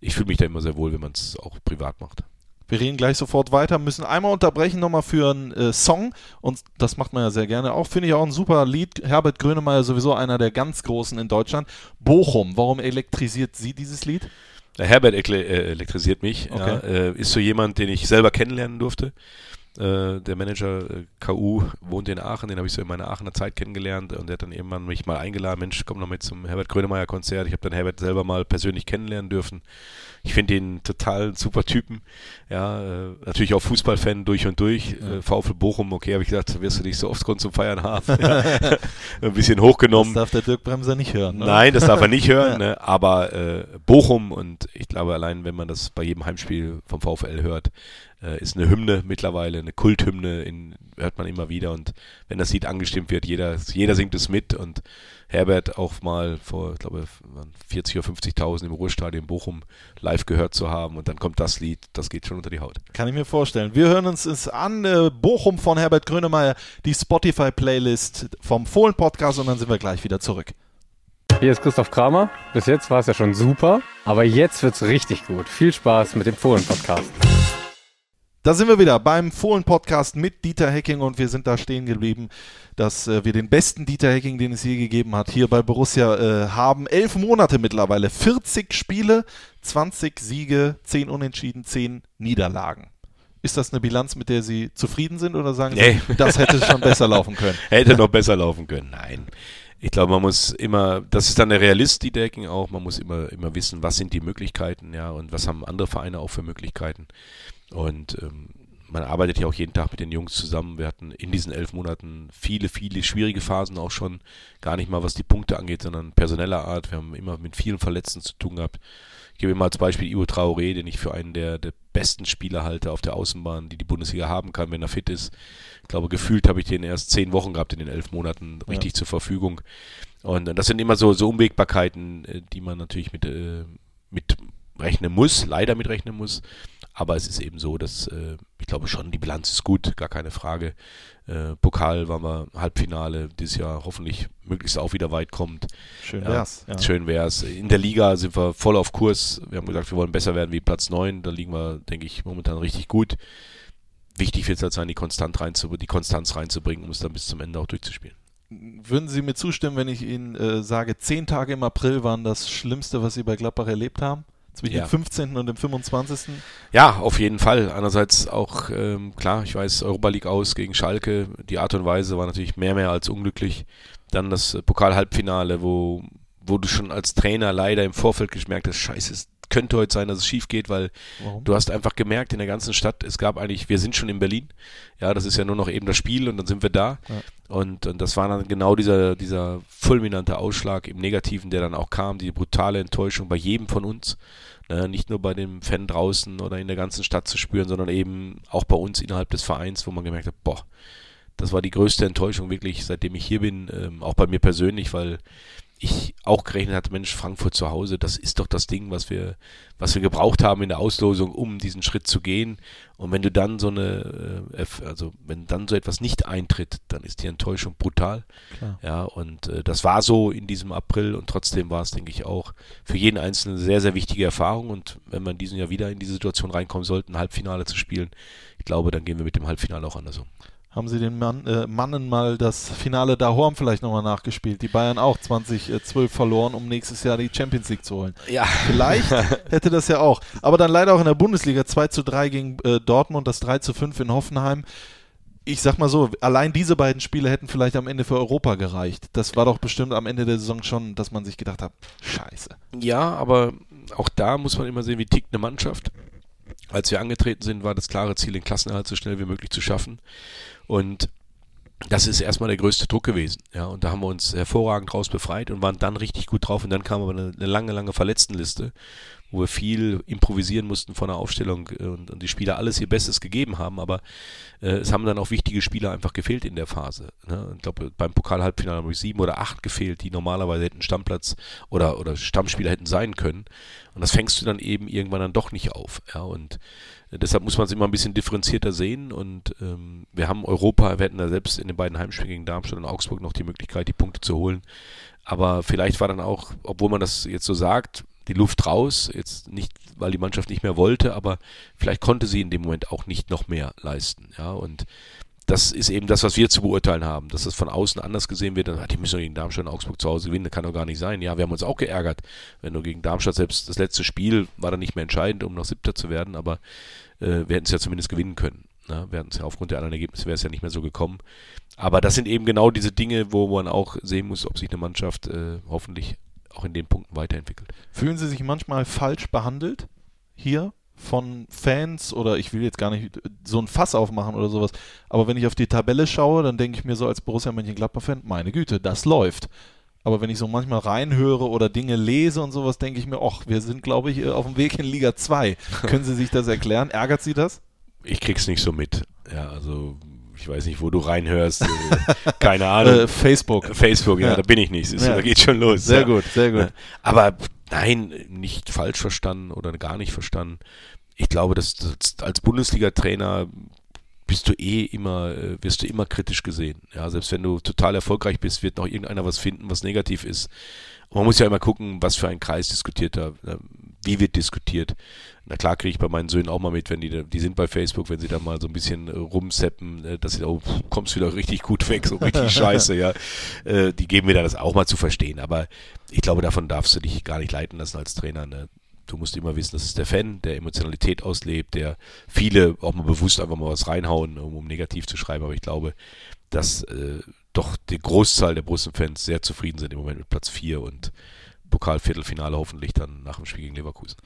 ich fühle mich da immer sehr wohl, wenn man es auch privat macht. Wir reden gleich sofort weiter, müssen einmal unterbrechen nochmal für einen äh, Song und das macht man ja sehr gerne auch. Finde ich auch ein super Lied. Herbert Grönemeyer sowieso einer der ganz Großen in Deutschland. Bochum, warum elektrisiert Sie dieses Lied? Der Herbert äh, elektrisiert mich. Okay. Ja, äh, ist so jemand, den ich selber kennenlernen durfte. Äh, der Manager äh, KU wohnt in Aachen, den habe ich so in meiner Aachener Zeit kennengelernt und der hat dann irgendwann mich mal eingeladen, Mensch, komm noch mit zum Herbert Grönemeyer Konzert. Ich habe dann Herbert selber mal persönlich kennenlernen dürfen. Ich finde ihn total super Typen. Ja, äh, natürlich auch Fußballfan durch und durch. Äh, VfL Bochum, okay, habe ich gesagt, wirst du nicht so oft Grund zum Feiern haben. ja. Ein bisschen Das hochgenommen. darf der Dirk Bremser nicht hören. Ne? Nein, das darf er nicht hören, ne? aber äh, Bochum und ich glaube allein, wenn man das bei jedem Heimspiel vom VfL hört, äh, ist eine Hymne mittlerweile, eine Kulthymne, in, hört man immer wieder und wenn das Lied angestimmt wird, jeder, jeder singt es mit und Herbert auch mal vor, ich glaube, 40 oder 50.000 im Ruhestadion Bochum live gehört zu haben und dann kommt das Lied, das geht schon unter die Haut. Kann ich mir vorstellen. Wir hören uns es an. Äh, Bochum von Herbert Grönemeyer, die Spotify-Playlist vom Fohlen-Podcast und dann sind wir gleich wieder zurück. Hier ist Christoph Kramer. Bis jetzt war es ja schon super, aber jetzt wird's richtig gut. Viel Spaß mit dem Fohlen-Podcast. Da sind wir wieder beim Fohlen-Podcast mit Dieter Hecking und wir sind da stehen geblieben, dass äh, wir den besten Dieter Hecking, den es je gegeben hat, hier bei Borussia äh, haben. Elf Monate mittlerweile, 40 Spiele, 20 Siege, 10 Unentschieden, 10 Niederlagen. Ist das eine Bilanz, mit der Sie zufrieden sind oder sagen Nee. Sie, das hätte schon besser laufen können? Hätte noch besser laufen können. Nein. Ich glaube, man muss immer, das ist dann der Realist, die Decken auch, man muss immer, immer wissen, was sind die Möglichkeiten, ja, und was haben andere Vereine auch für Möglichkeiten. Und ähm, man arbeitet ja auch jeden Tag mit den Jungs zusammen. Wir hatten in diesen elf Monaten viele, viele schwierige Phasen auch schon. Gar nicht mal was die Punkte angeht, sondern personeller Art. Wir haben immer mit vielen Verletzten zu tun gehabt. Ich gebe immer als Beispiel Ivo Traoré, den ich für einen der, der besten Spieler halte auf der Außenbahn, die die Bundesliga haben kann, wenn er fit ist. Ich glaube, gefühlt habe ich den erst zehn Wochen gehabt in den elf Monaten richtig zur Verfügung. Und das sind immer so, so Unwägbarkeiten, äh, die man natürlich mit, äh, mit rechnen muss, leider mit rechnen muss. Aber es ist eben so, dass äh, ich glaube schon, die Bilanz ist gut, gar keine Frage. Äh, Pokal waren wir Halbfinale, dieses Jahr hoffentlich möglichst auch wieder weit kommt. Schön Ja, wär's. Ja. Schön wär's. In der Liga sind wir voll auf Kurs. Wir haben gesagt, wir wollen besser werden wie Platz 9. Da liegen wir, denke ich, momentan richtig gut. Wichtig wird es halt sein, die, Konstant reinzu die Konstanz reinzubringen, um es dann bis zum Ende auch durchzuspielen. Würden Sie mir zustimmen, wenn ich Ihnen äh, sage, zehn Tage im April waren das Schlimmste, was Sie bei Gladbach erlebt haben? Zwischen Ja. dem 15. und dem 25. Ja, auf jeden Fall. Einerseits auch, ähm, klar, ich weiß, Europa League aus gegen Schalke. Die Art und Weise war natürlich mehr, mehr als unglücklich. Dann das Pokal-Halbfinale, wo, wo du schon als Trainer leider im Vorfeld gemerkt hast, scheiße, könnte heute sein, dass es schief geht, weil Warum? du hast einfach gemerkt in der ganzen Stadt, es gab eigentlich, wir sind schon in Berlin. Ja, das ist ja nur noch eben das Spiel und dann sind wir da. Ja. Und, und das war dann genau dieser, dieser fulminante Ausschlag im Negativen, der dann auch kam, die brutale Enttäuschung bei jedem von uns. Ne, nicht nur bei dem Fan draußen oder in der ganzen Stadt zu spüren, sondern eben auch bei uns innerhalb des Vereins, wo man gemerkt hat, boah, das war die größte Enttäuschung wirklich, seitdem ich hier bin, ähm, auch bei mir persönlich, weil ich auch gerechnet hatte, Mensch, Frankfurt zu Hause, das ist doch das Ding, was wir, was wir gebraucht haben in der Auslosung, um diesen Schritt zu gehen. Und wenn du dann so eine, äh, also wenn dann so etwas nicht eintritt, dann ist die Enttäuschung brutal. Klar. Ja, und äh, das war so in diesem April und trotzdem war es, denke ich, auch für jeden Einzelnen eine sehr, sehr wichtige Erfahrung. Und wenn wir in diesem Jahr wieder in diese Situation reinkommen sollten, ein Halbfinale zu spielen, ich glaube, dann gehen wir mit dem Halbfinale auch anders um. Haben Sie den Mann, äh, Mannen mal das Finale da Horm vielleicht nochmal nachgespielt? Die Bayern auch 2012 verloren, um nächstes Jahr die Champions League zu holen. Ja, Vielleicht hätte das ja auch. Aber dann leider auch in der Bundesliga 2 zu 3 gegen äh, Dortmund, das 3 zu 5 in Hoffenheim. Ich sag mal so, allein diese beiden Spiele hätten vielleicht am Ende für Europa gereicht. Das war doch bestimmt am Ende der Saison schon, dass man sich gedacht hat, scheiße. Ja, aber auch da muss man immer sehen, wie tickt eine Mannschaft. Als wir angetreten sind, war das klare Ziel, den Klassenerhalt so schnell wie möglich zu schaffen. Und das ist erstmal der größte Druck gewesen. Ja, und da haben wir uns hervorragend raus befreit und waren dann richtig gut drauf. Und dann kam aber eine, eine lange, lange Verletztenliste, wo wir viel improvisieren mussten von der Aufstellung äh, und, und die Spieler alles ihr Bestes gegeben haben, aber äh, es haben dann auch wichtige Spieler einfach gefehlt in der Phase. Ne? Ich glaube, beim Pokal-Halbfinale haben wir sieben oder acht gefehlt, die normalerweise hätten Stammplatz oder, oder Stammspieler hätten sein können. Und das fängst du dann eben irgendwann dann doch nicht auf. Ja, und Deshalb muss man es immer ein bisschen differenzierter sehen und ähm, wir haben Europa, wir hätten da selbst in den beiden Heimspielen gegen Darmstadt und Augsburg noch die Möglichkeit, die Punkte zu holen. Aber vielleicht war dann auch, obwohl man das jetzt so sagt, die Luft raus, jetzt nicht, weil die Mannschaft nicht mehr wollte, aber vielleicht konnte sie in dem Moment auch nicht noch mehr leisten. Ja, und das ist eben das, was wir zu beurteilen haben, dass das von außen anders gesehen wird. Dann, ah, die müssen doch gegen Darmstadt und Augsburg zu Hause gewinnen, das kann doch gar nicht sein. Ja, wir haben uns auch geärgert, wenn du gegen Darmstadt selbst das letzte Spiel war dann nicht mehr entscheidend, um noch Siebter zu werden, aber äh, wir hätten es ja zumindest gewinnen können. Ne? Wir ja aufgrund der anderen Ergebnisse wäre es ja nicht mehr so gekommen. Aber das sind eben genau diese Dinge, wo man auch sehen muss, ob sich eine Mannschaft äh, hoffentlich auch in den Punkten weiterentwickelt. Fühlen Sie sich manchmal falsch behandelt hier von Fans oder ich will jetzt gar nicht so ein Fass aufmachen oder sowas, aber wenn ich auf die Tabelle schaue, dann denke ich mir so als Borussia Mönchengladbach-Fan, meine Güte, das läuft. Aber wenn ich so manchmal reinhöre oder Dinge lese und sowas, denke ich mir, ach, wir sind, glaube ich, auf dem Weg in Liga 2. Können Sie sich das erklären? Ärgert Sie das? Ich krieg's nicht so mit. Ja, also ich weiß nicht, wo du reinhörst. Äh, keine Ahnung. Äh, Facebook. Facebook, ja, ja, da bin ich nicht. Ist, ja. Da geht schon los. Sehr ja. gut, sehr gut. Aber nein, nicht falsch verstanden oder gar nicht verstanden. Ich glaube, dass, dass als Bundesliga-Trainer bist du eh immer, äh, wirst du immer kritisch gesehen. Ja, selbst wenn du total erfolgreich bist, wird noch irgendeiner was finden, was negativ ist. Und man muss ja immer gucken, was für ein Kreis diskutiert da, wie wird diskutiert. Na klar kriege ich bei meinen Söhnen auch mal mit, wenn die, die sind bei Facebook, wenn sie da mal so ein bisschen äh, rumseppen, dass sie da, oh, kommst wieder richtig gut weg, so richtig scheiße, ja. die geben mir da das auch mal zu verstehen. Aber ich glaube, davon darfst du dich gar nicht leiten lassen als Trainer. Ne? du musst immer wissen, das ist der Fan, der Emotionalität auslebt, der viele auch mal bewusst einfach mal was reinhauen, um, um negativ zu schreiben. Aber ich glaube, dass äh, doch die Großzahl der Borussen-Fans sehr zufrieden sind im Moment mit Platz 4 und Pokalviertelfinale hoffentlich dann nach dem Spiel gegen Leverkusen.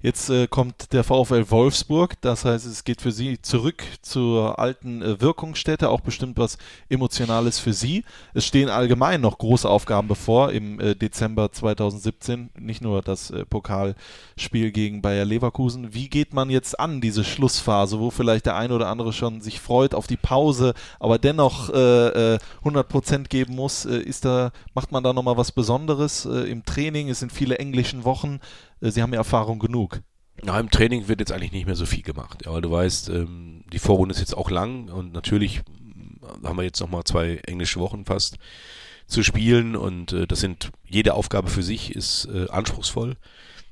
Jetzt äh, kommt der VfL Wolfsburg, das heißt, es geht für Sie zurück zur alten äh, Wirkungsstätte, auch bestimmt was Emotionales für Sie. Es stehen allgemein noch große Aufgaben bevor im äh, Dezember 2017, nicht nur das äh, Pokalspiel gegen Bayer Leverkusen. Wie geht man jetzt an, diese Schlussphase, wo vielleicht der eine oder andere schon sich freut auf die Pause, aber dennoch 100% äh, äh, geben muss? ist da, macht man da nochmal was Besonderes im Training? Es sind viele englischen Wochen. Sie haben ja Erfahrung genug. Ja, im Training wird jetzt eigentlich nicht mehr so viel gemacht. Aber du weißt, ähm, die Vorrunde ist jetzt auch lang und natürlich haben wir jetzt nochmal zwei englische Wochen fast zu spielen und äh, das sind, jede Aufgabe für sich ist äh, anspruchsvoll.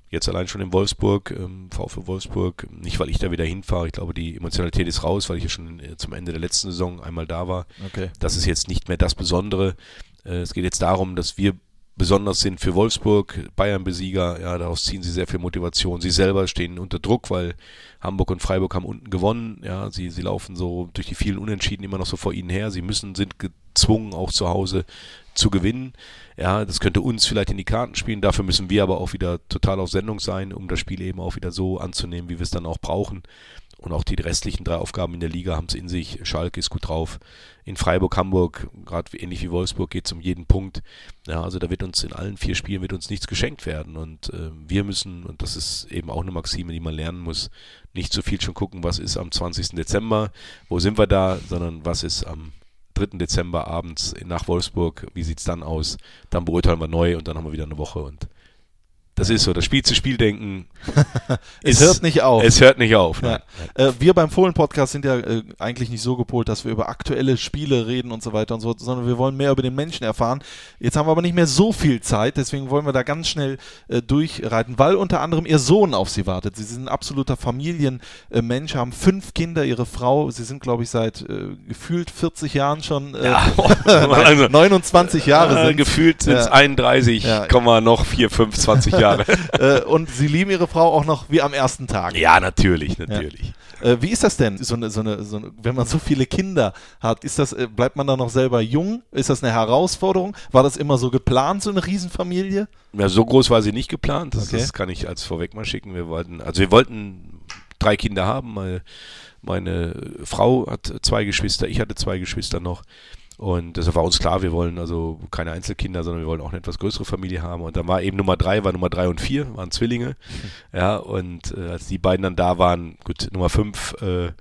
Jetzt allein schon in Wolfsburg, ähm, VfL Wolfsburg, nicht weil ich da wieder hinfahre, ich glaube die Emotionalität ist raus, weil ich ja schon äh, zum Ende der letzten Saison einmal da war. Okay. Das ist jetzt nicht mehr das Besondere. Äh, es geht jetzt darum, dass wir besonders sind für Wolfsburg, Bayern-Besieger, ja, daraus ziehen sie sehr viel Motivation. Sie selber stehen unter Druck, weil Hamburg und Freiburg haben unten gewonnen, ja, sie, sie laufen so durch die vielen Unentschieden immer noch so vor ihnen her. Sie müssen, sind gezwungen, auch zu Hause zu gewinnen. Ja, das könnte uns vielleicht in die Karten spielen. Dafür müssen wir aber auch wieder total auf Sendung sein, um das Spiel eben auch wieder so anzunehmen, wie wir es dann auch brauchen. Und auch die restlichen drei Aufgaben in der Liga haben es in sich. Schalke ist gut drauf. In Freiburg, Hamburg, gerade ähnlich wie Wolfsburg, geht es um jeden Punkt. Ja, also da wird uns in allen vier Spielen wird uns nichts geschenkt werden. Und äh, wir müssen, und das ist eben auch eine Maxime, die man lernen muss, nicht so viel schon gucken, was ist am 20. Dezember, wo sind wir da, sondern was ist am 3. Dezember abends nach Wolfsburg, wie sieht es dann aus? Dann beurteilen wir neu und dann haben wir wieder eine Woche und das ist so, das Spiel zu Spiel denken. es hört nicht auf. Es hört nicht auf. Ja. Äh, wir beim Fohlen-Podcast sind ja äh, eigentlich nicht so gepolt, dass wir über aktuelle Spiele reden und so weiter und so, sondern wir wollen mehr über den Menschen erfahren. Jetzt haben wir aber nicht mehr so viel Zeit, deswegen wollen wir da ganz schnell äh, durchreiten, weil unter anderem ihr Sohn auf sie wartet. Sie sind ein absoluter Familienmensch, haben fünf Kinder, ihre Frau, sie sind, glaube ich, seit äh, gefühlt 40 Jahren schon, äh, ja. also, 29 Jahre sind. Gefühlt sind es ja. 31, ja. noch 4, 5, 20 Jahre. Jahre. äh, und Sie lieben Ihre Frau auch noch wie am ersten Tag. Ja, natürlich, natürlich. Ja. Äh, wie ist das denn, so eine, so eine, so eine, wenn man so viele Kinder hat? Ist das, äh, bleibt man da noch selber jung? Ist das eine Herausforderung? War das immer so geplant, so eine Riesenfamilie? Ja, so groß war sie nicht geplant. Das, okay. das kann ich als vorweg mal schicken. Wir wollten, also wir wollten drei Kinder haben. Meine, meine Frau hat zwei Geschwister, ich hatte zwei Geschwister noch. Und das war uns klar, wir wollen also keine Einzelkinder, sondern wir wollen auch eine etwas größere Familie haben. Und dann war eben Nummer drei, war Nummer drei und vier, waren Zwillinge. Ja, und äh, als die beiden dann da waren, gut, Nummer fünf äh,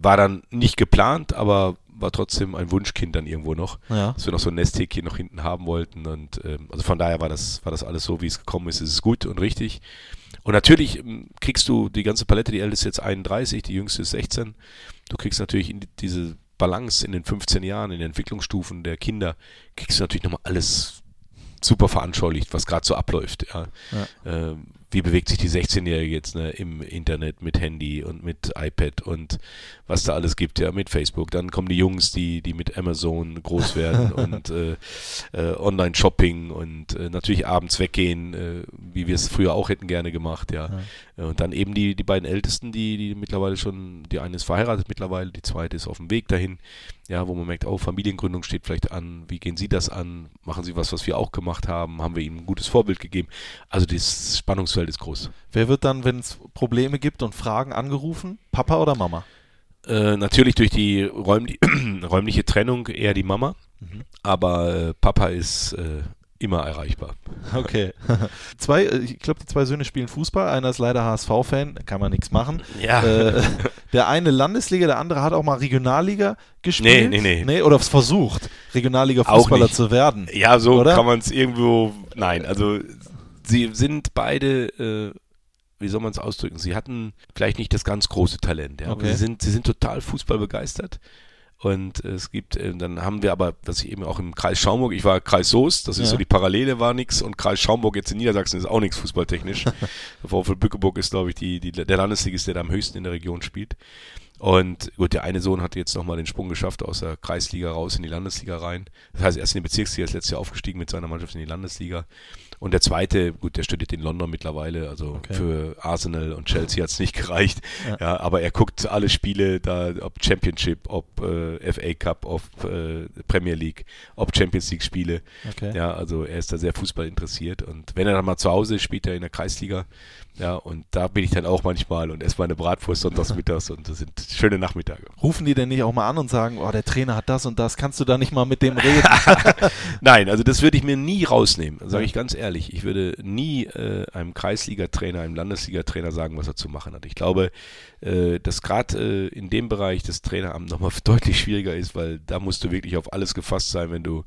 war dann nicht geplant, aber war trotzdem ein Wunschkind dann irgendwo noch, Ja. dass wir noch so ein Nesthäkchen noch hinten haben wollten. Und ähm, also von daher war das, war das alles so, wie es gekommen ist. Es ist gut und richtig. Und natürlich ähm, kriegst du die ganze Palette, die älteste ist jetzt 31, die jüngste ist 16. Du kriegst natürlich in die, diese Balance in den 15 Jahren, in den Entwicklungsstufen der Kinder, kriegst du natürlich nochmal alles super veranschaulicht, was gerade so abläuft. Ja. Ähm, wie bewegt sich die 16-Jährige jetzt ne, im Internet mit Handy und mit iPad und was da alles gibt, ja, mit Facebook. Dann kommen die Jungs, die, die mit Amazon groß werden und äh, äh, Online-Shopping und äh, natürlich abends weggehen, äh, wie wir es früher auch hätten gerne gemacht, ja. Äh, Und dann eben die, die beiden Ältesten, die, die mittlerweile schon, die eine ist verheiratet mittlerweile, die zweite ist auf dem Weg dahin, ja, wo man merkt, oh, Familiengründung steht vielleicht an, wie gehen Sie das an? Machen Sie was, was wir auch gemacht haben? Haben wir Ihnen ein gutes Vorbild gegeben? Also das Spannungsfeld ist groß. Wer wird dann, wenn es Probleme gibt und Fragen angerufen? Papa oder Mama? Äh, natürlich durch die räumli räumliche Trennung eher die Mama, aber äh, Papa ist äh, immer erreichbar. Okay. zwei, äh, ich glaube, die zwei Söhne spielen Fußball. Einer ist leider HSV-Fan, kann man nichts machen. Ja. Äh, der eine Landesliga, der andere hat auch mal Regionalliga gespielt. Nee, nee, nee. Nee, oder versucht, Regionalliga-Fußballer zu werden. Ja, so Oder? kann man es irgendwo. Nein, also sie sind beide, äh, wie soll man es ausdrücken? Sie hatten vielleicht nicht das ganz große Talent, ja, aber Okay. sie sind, sie sind total Fußball begeistert. Und es gibt, äh, dann haben wir aber, was ich eben auch im Kreis Schaumburg, ich war Kreis Soest, das ist Ja. so die Parallele, war nix und Kreis Schaumburg jetzt in Niedersachsen ist auch nichts fußballtechnisch. der VfL Bückeburg ist, glaube ich, die, die, der Landesligist, der da am höchsten in der Region spielt. Und gut, der eine Sohn hat jetzt nochmal den Sprung geschafft aus der Kreisliga raus in die Landesliga rein. Das heißt, er ist in die Bezirksliga, ist letztes Jahr aufgestiegen mit seiner Mannschaft in die Landesliga. Und der zweite, gut, der studiert in London mittlerweile, also Okay. für Arsenal und Chelsea hat es nicht gereicht. Ja. Ja. aber er guckt alle Spiele, da, ob Championship, ob äh, FA Cup, ob äh, Premier League, ob Champions League Spiele. Okay. Ja, also er ist da sehr Fußball interessiert. Und wenn er dann mal zu Hause ist, spielt er in der Kreisliga. Ja, und da bin ich dann auch manchmal und esse meine Bratwurst sonntags mittags und das sind schöne Nachmittage. Rufen die denn nicht auch mal an und sagen, oh, der Trainer hat das und das, kannst du da nicht mal mit dem reden? Nein, also das würde ich mir nie rausnehmen, sage ich ganz ehrlich. Ich würde nie äh, einem Kreisligatrainer, einem Landesligatrainer sagen, was er zu machen hat. Ich glaube, äh, dass gerade äh, in dem Bereich das Traineramt nochmal deutlich schwieriger ist, weil da musst du wirklich auf alles gefasst sein, wenn du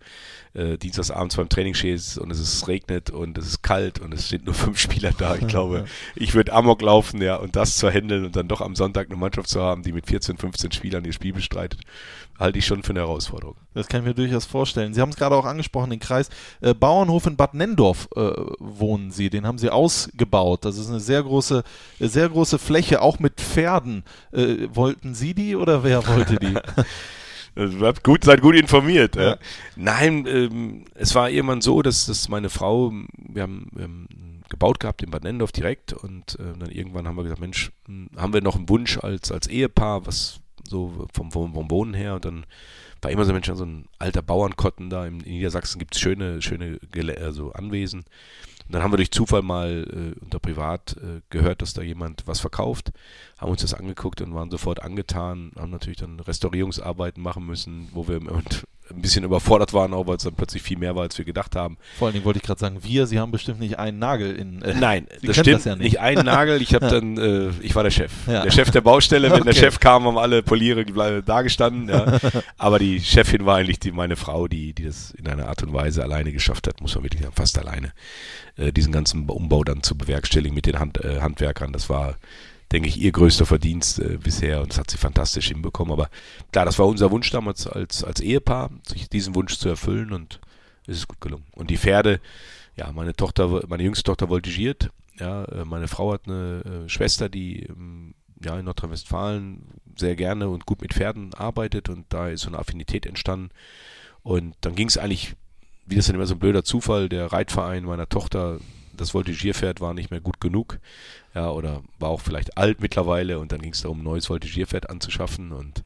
äh, dienstagsabends beim Training stehst und es ist regnet und es ist kalt und es sind nur fünf Spieler da. Ich glaube, ich würde Amok laufen, ja, und das zu handeln und dann doch am Sonntag eine Mannschaft zu haben, die mit 14, 15 Spielern ihr Spiel bestreitet, halte ich schon für eine Herausforderung. Das kann ich mir durchaus vorstellen. Sie haben es gerade auch angesprochen, den Kreis äh, Bauernhof in Bad Nendorf äh, wohnen Sie. Den haben Sie ausgebaut. Das ist eine sehr große, sehr große Fläche, auch mit Pferden. Äh, wollten Sie die oder wer wollte die? Gut, seid gut informiert. Ja. Ja. Nein, ähm, es war irgendwann so, dass, dass meine Frau, wir haben, wir haben gebaut gehabt in Bad Nendorf direkt und äh, dann irgendwann haben wir gesagt, Mensch, hm, haben wir noch einen Wunsch als, als Ehepaar, was so vom, vom, vom Wohnen her. Und dann war immer so Mensch, so ein alter Bauernkotten da. In, Niedersachsen gibt es schöne, schöne also Anwesen. Und dann haben wir durch Zufall mal äh, unter Privat äh, gehört, dass da jemand was verkauft, haben uns das angeguckt und waren sofort angetan, haben natürlich dann Restaurierungsarbeiten machen müssen, wo wir im ein bisschen überfordert waren, auch weil es dann plötzlich viel mehr war, als wir gedacht haben. Vor allen Dingen wollte ich gerade sagen, wir, Sie haben bestimmt nicht einen Nagel in. Äh, Nein, Sie das stimmt das ja nicht. nicht. Ein Nagel, ich habe dann, äh, ich war der Chef. Ja. Der Chef der Baustelle, wenn der Okay. Chef kam, haben alle Poliere da gestanden. Ja. Aber die Chefin war eigentlich die, meine Frau, die, die das in einer Art und Weise alleine geschafft hat, muss man wirklich sagen, fast alleine, äh, diesen ganzen Umbau dann zu bewerkstelligen mit den Hand, äh, Handwerkern. Das war, denke ich, ihr größter Verdienst äh, bisher und das hat sie fantastisch hinbekommen. Aber klar, das war unser Wunsch damals als, als Ehepaar, sich diesen Wunsch zu erfüllen und es ist gut gelungen. Und die Pferde, ja, meine Tochter, meine jüngste Tochter voltigiert. Ja, äh, meine Frau hat eine äh, Schwester, die ähm, ja in Nordrhein-Westfalen sehr gerne und gut mit Pferden arbeitet und da ist so eine Affinität entstanden. Und dann ging es eigentlich, wie das dann immer so ein blöder Zufall, der Reitverein meiner Tochter, das Voltigierpferd war nicht mehr gut genug, ja, oder war auch vielleicht alt mittlerweile und dann ging es darum, ein neues Voltigierpferd anzuschaffen und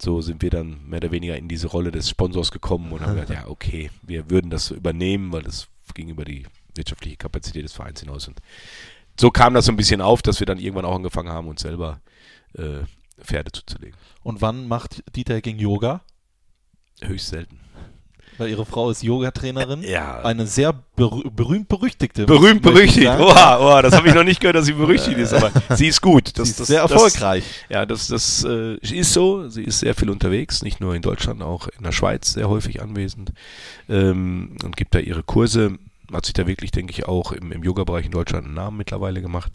so sind wir dann mehr oder weniger in diese Rolle des Sponsors gekommen und haben gesagt, ja, okay, wir würden das übernehmen, weil das ging über die wirtschaftliche Kapazität des Vereins hinaus. Und so kam das so ein bisschen auf, dass wir dann irgendwann auch angefangen haben, uns selber äh, Pferde zuzulegen. Und wann macht Dieter Hecking Yoga? Höchst selten. Weil ihre Frau ist Yoga-Trainerin. Ja. Eine sehr berü berühmt-berüchtigte. Berühmt, möchte ich berüchtigt. sagen. Oha, oha, das habe ich noch nicht gehört, dass sie berüchtigt ist, aber sie ist gut. Das, Sie ist das, sehr das- erfolgreich. Ja, das, das äh, ist so. Sie ist sehr viel unterwegs, nicht nur in Deutschland, auch in der Schweiz sehr häufig anwesend ähm, und gibt da ihre Kurse. Hat sich da wirklich, denke ich, auch im, im Yoga-Bereich in Deutschland einen Namen mittlerweile gemacht.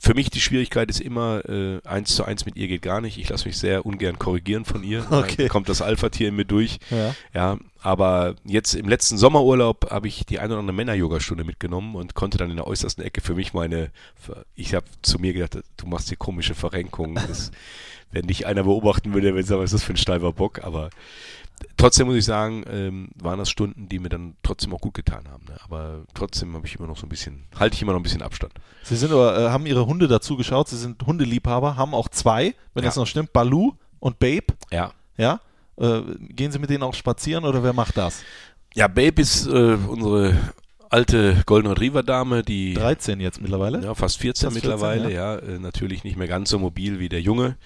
Für mich die Schwierigkeit ist immer, äh, eins zu eins mit ihr geht gar nicht. Ich lasse mich sehr ungern korrigieren von ihr. Okay. Dann kommt das Alpha-Tier in mir durch. Ja. Ja, aber jetzt im letzten Sommerurlaub habe ich die eine oder andere Männer-Yoga-Stunde mitgenommen und konnte dann in der äußersten Ecke für mich meine, ich habe zu mir gedacht, du machst hier komische Verrenkungen. Das, wenn dich einer beobachten würde, würde ich sagen, was ist das für ein steifer Bock, aber trotzdem muss ich sagen, ähm, waren das Stunden, die mir dann trotzdem auch gut getan haben. Ne? Aber trotzdem habe ich immer noch so ein bisschen, halte ich immer noch ein bisschen Abstand. Sie sind aber, äh, haben ihre Hunde dazu geschaut. Sie sind Hundeliebhaber, haben auch zwei, wenn Ja. das noch stimmt, Balu und Babe. Ja. Ja. Äh, gehen Sie mit denen auch spazieren oder wer macht das? Ja, Babe ist äh, unsere alte Golden Retriever Dame, die 13 jetzt mittlerweile. Ja, fast 14 Fast 14, mittlerweile, ja. ja. Äh, natürlich nicht mehr ganz so mobil wie der Junge.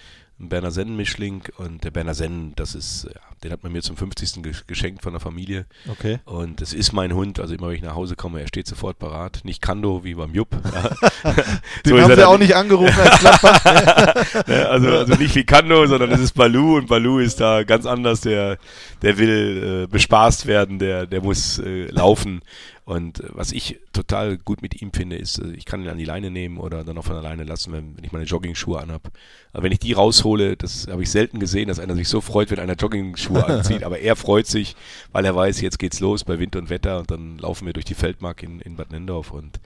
Ein Berner Sennen-Mischling. Und der Berner Sennen, das ist, ja, den hat man mir zum 50. ge- geschenkt von der Familie. Okay. Und es ist mein Hund, also immer wenn ich nach Hause komme, er steht sofort parat. Nicht Kando wie beim Jupp. Den So haben Sie auch nicht angerufen als. Ne, also, also nicht wie Kando, sondern es ist Balu und Balu ist da ganz anders. Der, der will äh, bespaßt werden, der, der muss äh, laufen. Und äh, was ich total gut mit ihm finde, ist, äh, ich kann ihn an die Leine nehmen oder dann auch von alleine lassen, wenn, wenn ich meine Jogging-Schuhe anhab. Aber wenn ich die raushole, das habe ich selten gesehen, dass einer sich so freut, wenn einer Jogging-Schuhe anzieht. Aber er freut sich, weil er weiß, jetzt geht's los bei Wind und Wetter und dann laufen wir durch die Feldmark in, in Bad Nendorf und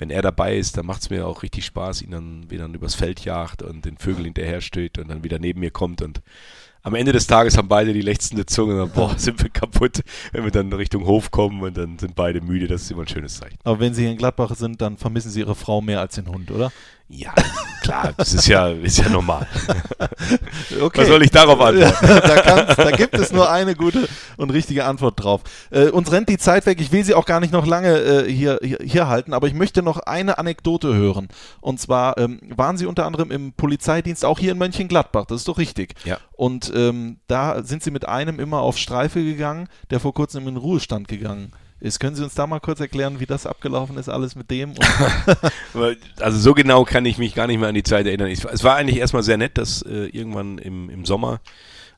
wenn er dabei ist, dann macht es mir auch richtig Spaß, ihn dann wieder übers Feld jagt und den Vögel hinterher steht und dann wieder neben mir kommt und am Ende des Tages haben beide die lechzende Zunge und dann, boah, sind wir kaputt, wenn wir dann Richtung Hof kommen und dann sind beide müde, das ist immer ein schönes Zeichen. Aber wenn Sie hier in Gladbach sind, dann vermissen Sie Ihre Frau mehr als den Hund, oder? Ja, klar, das ist ja, ist ja normal. Okay. Was soll ich darauf antworten? da, da gibt es nur eine gute und richtige Antwort drauf. Äh, uns rennt die Zeit weg. Ich will Sie auch gar nicht noch lange äh, hier, hier, hier halten, aber ich möchte noch eine Anekdote hören. Und zwar ähm, waren Sie unter anderem im Polizeidienst auch hier in Mönchengladbach. Das ist doch richtig. Ja. Und ähm, da sind Sie mit einem immer auf Streife gegangen, der vor kurzem in den Ruhestand gegangen ist. Können Sie uns da mal kurz erklären, wie das abgelaufen ist, alles mit dem? Also so genau kann ich mich gar nicht mehr an die Zeit erinnern. Ich, es war eigentlich erstmal sehr nett, dass äh, irgendwann im, im Sommer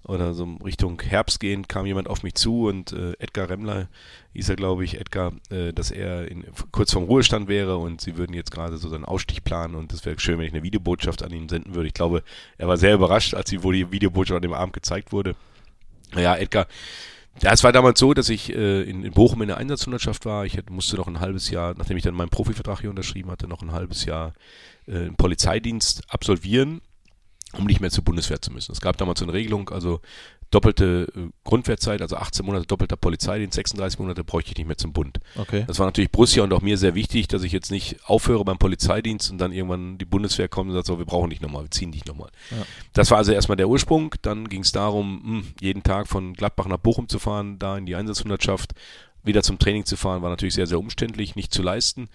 oder so Richtung Herbst gehend kam jemand auf mich zu und äh, Edgar Remmler hieß er, glaube ich, Edgar, äh, dass er in, kurz vorm Ruhestand wäre und sie würden jetzt gerade so seinen Ausstieg planen und es wäre schön, wenn ich eine Videobotschaft an ihn senden würde. Ich glaube, er war sehr überrascht, als sie, wo die Videobotschaft an dem Abend gezeigt wurde. Naja, Edgar, ja, es war damals so, dass ich äh, in, in Bochum in der Einsatzhundertschaft war. Ich musste noch ein halbes Jahr, nachdem ich dann meinen Profivertrag hier unterschrieben hatte, noch ein halbes Jahr äh, einen Polizeidienst absolvieren, um nicht mehr zur Bundeswehr zu müssen. Es gab damals so eine Regelung, also doppelte äh, Grundwehrzeit, also 18 Monate doppelter Polizeidienst, 36 Monate bräuchte ich nicht mehr zum Bund. okay. Das war natürlich Borussia und auch mir sehr wichtig, dass ich jetzt nicht aufhöre beim Polizeidienst und dann irgendwann die Bundeswehr kommt und sagt, so, wir brauchen dich nochmal, wir ziehen dich nochmal. Ja. Das war also erstmal der Ursprung. Dann ging es darum, mh, jeden Tag von Gladbach nach Bochum zu fahren, da in die Einsatzhundertschaft, wieder zum Training zu fahren, war natürlich sehr, sehr umständlich, nicht zu leisten.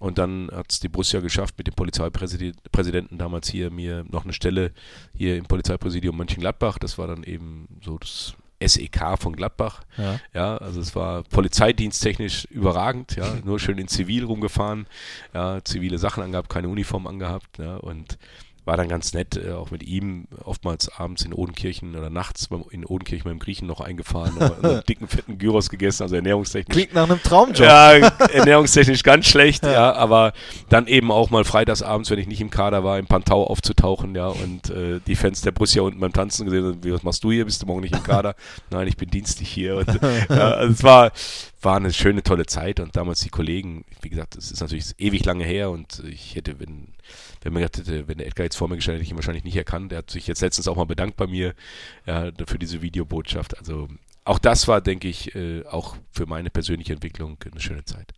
Und dann hat es die Borussia geschafft, mit dem Polizeipräsidenten damals hier mir noch eine Stelle hier im Polizeipräsidium Mönchengladbach. Das war dann eben so das SEK von Gladbach. Ja. Ja, also es war polizeidiensttechnisch überragend, ja, nur schön in Zivil rumgefahren, ja, zivile Sachen angehabt, keine Uniform angehabt, ja, und war dann ganz nett, äh, auch mit ihm oftmals abends in Odenkirchen oder nachts beim, in Odenkirchen beim Griechen noch eingefahren, einen dicken, fetten Gyros gegessen, also ernährungstechnisch. Klingt nach einem Traumjob. Ja, ernährungstechnisch ganz schlecht, ja. aber dann eben auch mal freitagsabends, wenn ich nicht im Kader war, im Pantau aufzutauchen, ja, und äh, die Fans der Borussia unten beim Tanzen gesehen wie, was machst du hier, bist du morgen nicht im Kader? Nein, ich bin dienstlich hier. Und, ja, also es war, war eine schöne, tolle Zeit und damals die Kollegen, wie gesagt, es ist natürlich ewig lange her und ich hätte, wenn, wenn mir gedacht hätte, wenn der Edgar jetzt vor mir gestanden hätte, hätte ich ihn wahrscheinlich nicht erkannt. Er hat sich jetzt letztens auch mal bedankt bei mir ja, für diese Videobotschaft. Also auch das war, denke ich, äh, auch für meine persönliche Entwicklung eine schöne Zeit.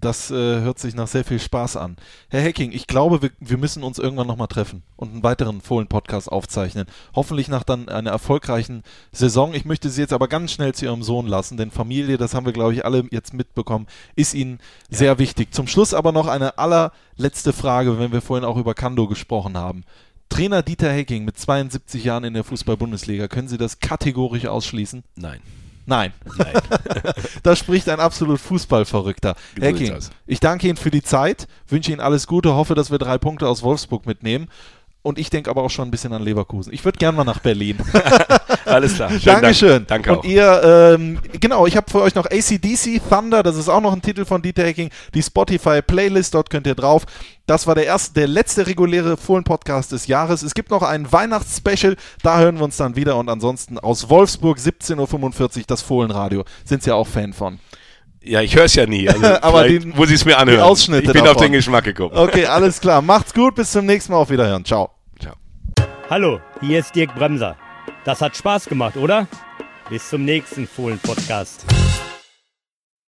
Das äh, hört sich nach sehr viel Spaß an. Herr Hecking, ich glaube, wir, wir müssen uns irgendwann nochmal treffen und einen weiteren Fohlen-Podcast aufzeichnen. Hoffentlich nach dann einer erfolgreichen Saison. Ich möchte Sie jetzt aber ganz schnell zu Ihrem Sohn lassen, denn Familie, das haben wir, glaube ich, alle jetzt mitbekommen, ist Ihnen sehr wichtig. Zum Schluss aber noch eine allerletzte Frage, wenn wir vorhin auch über Kando gesprochen haben. Trainer Dieter Hecking mit 72 Jahren in der Fußball-Bundesliga, können Sie das kategorisch ausschließen? Nein. Nein. Nein. Da spricht ein absolut Fußballverrückter. So Hacking, ich danke Ihnen für die Zeit, wünsche Ihnen alles Gute, hoffe, dass wir drei Punkte aus Wolfsburg mitnehmen. Und ich denke aber auch schon ein bisschen an Leverkusen. Ich würde gerne mal nach Berlin. Alles klar. Schönen Dankeschön. Dank. Danke Und auch. ihr, ähm, genau, ich habe für euch noch ACDC Thunder, das ist auch noch ein Titel von Dieter Hecking, die Spotify Playlist, dort könnt ihr drauf. Das war der erste, der letzte reguläre Fohlen-Podcast des Jahres. Es gibt noch ein Weihnachtsspecial, da hören wir uns dann wieder. Und ansonsten aus Wolfsburg 17.45 Uhr das Fohlenradio. Sind Sie ja auch Fan von. Ja, ich höre es ja nie. Also Aber die- muss ich es mir anhören. die Ausschnitte ich bin davon. auf den Geschmack gekommen. Okay, alles klar. Macht's gut, bis zum nächsten Mal. Auf Wiederhören. Ciao. Ciao. Hallo, hier ist Dirk Bremser. Das hat Spaß gemacht, oder? Bis zum nächsten Fohlen-Podcast.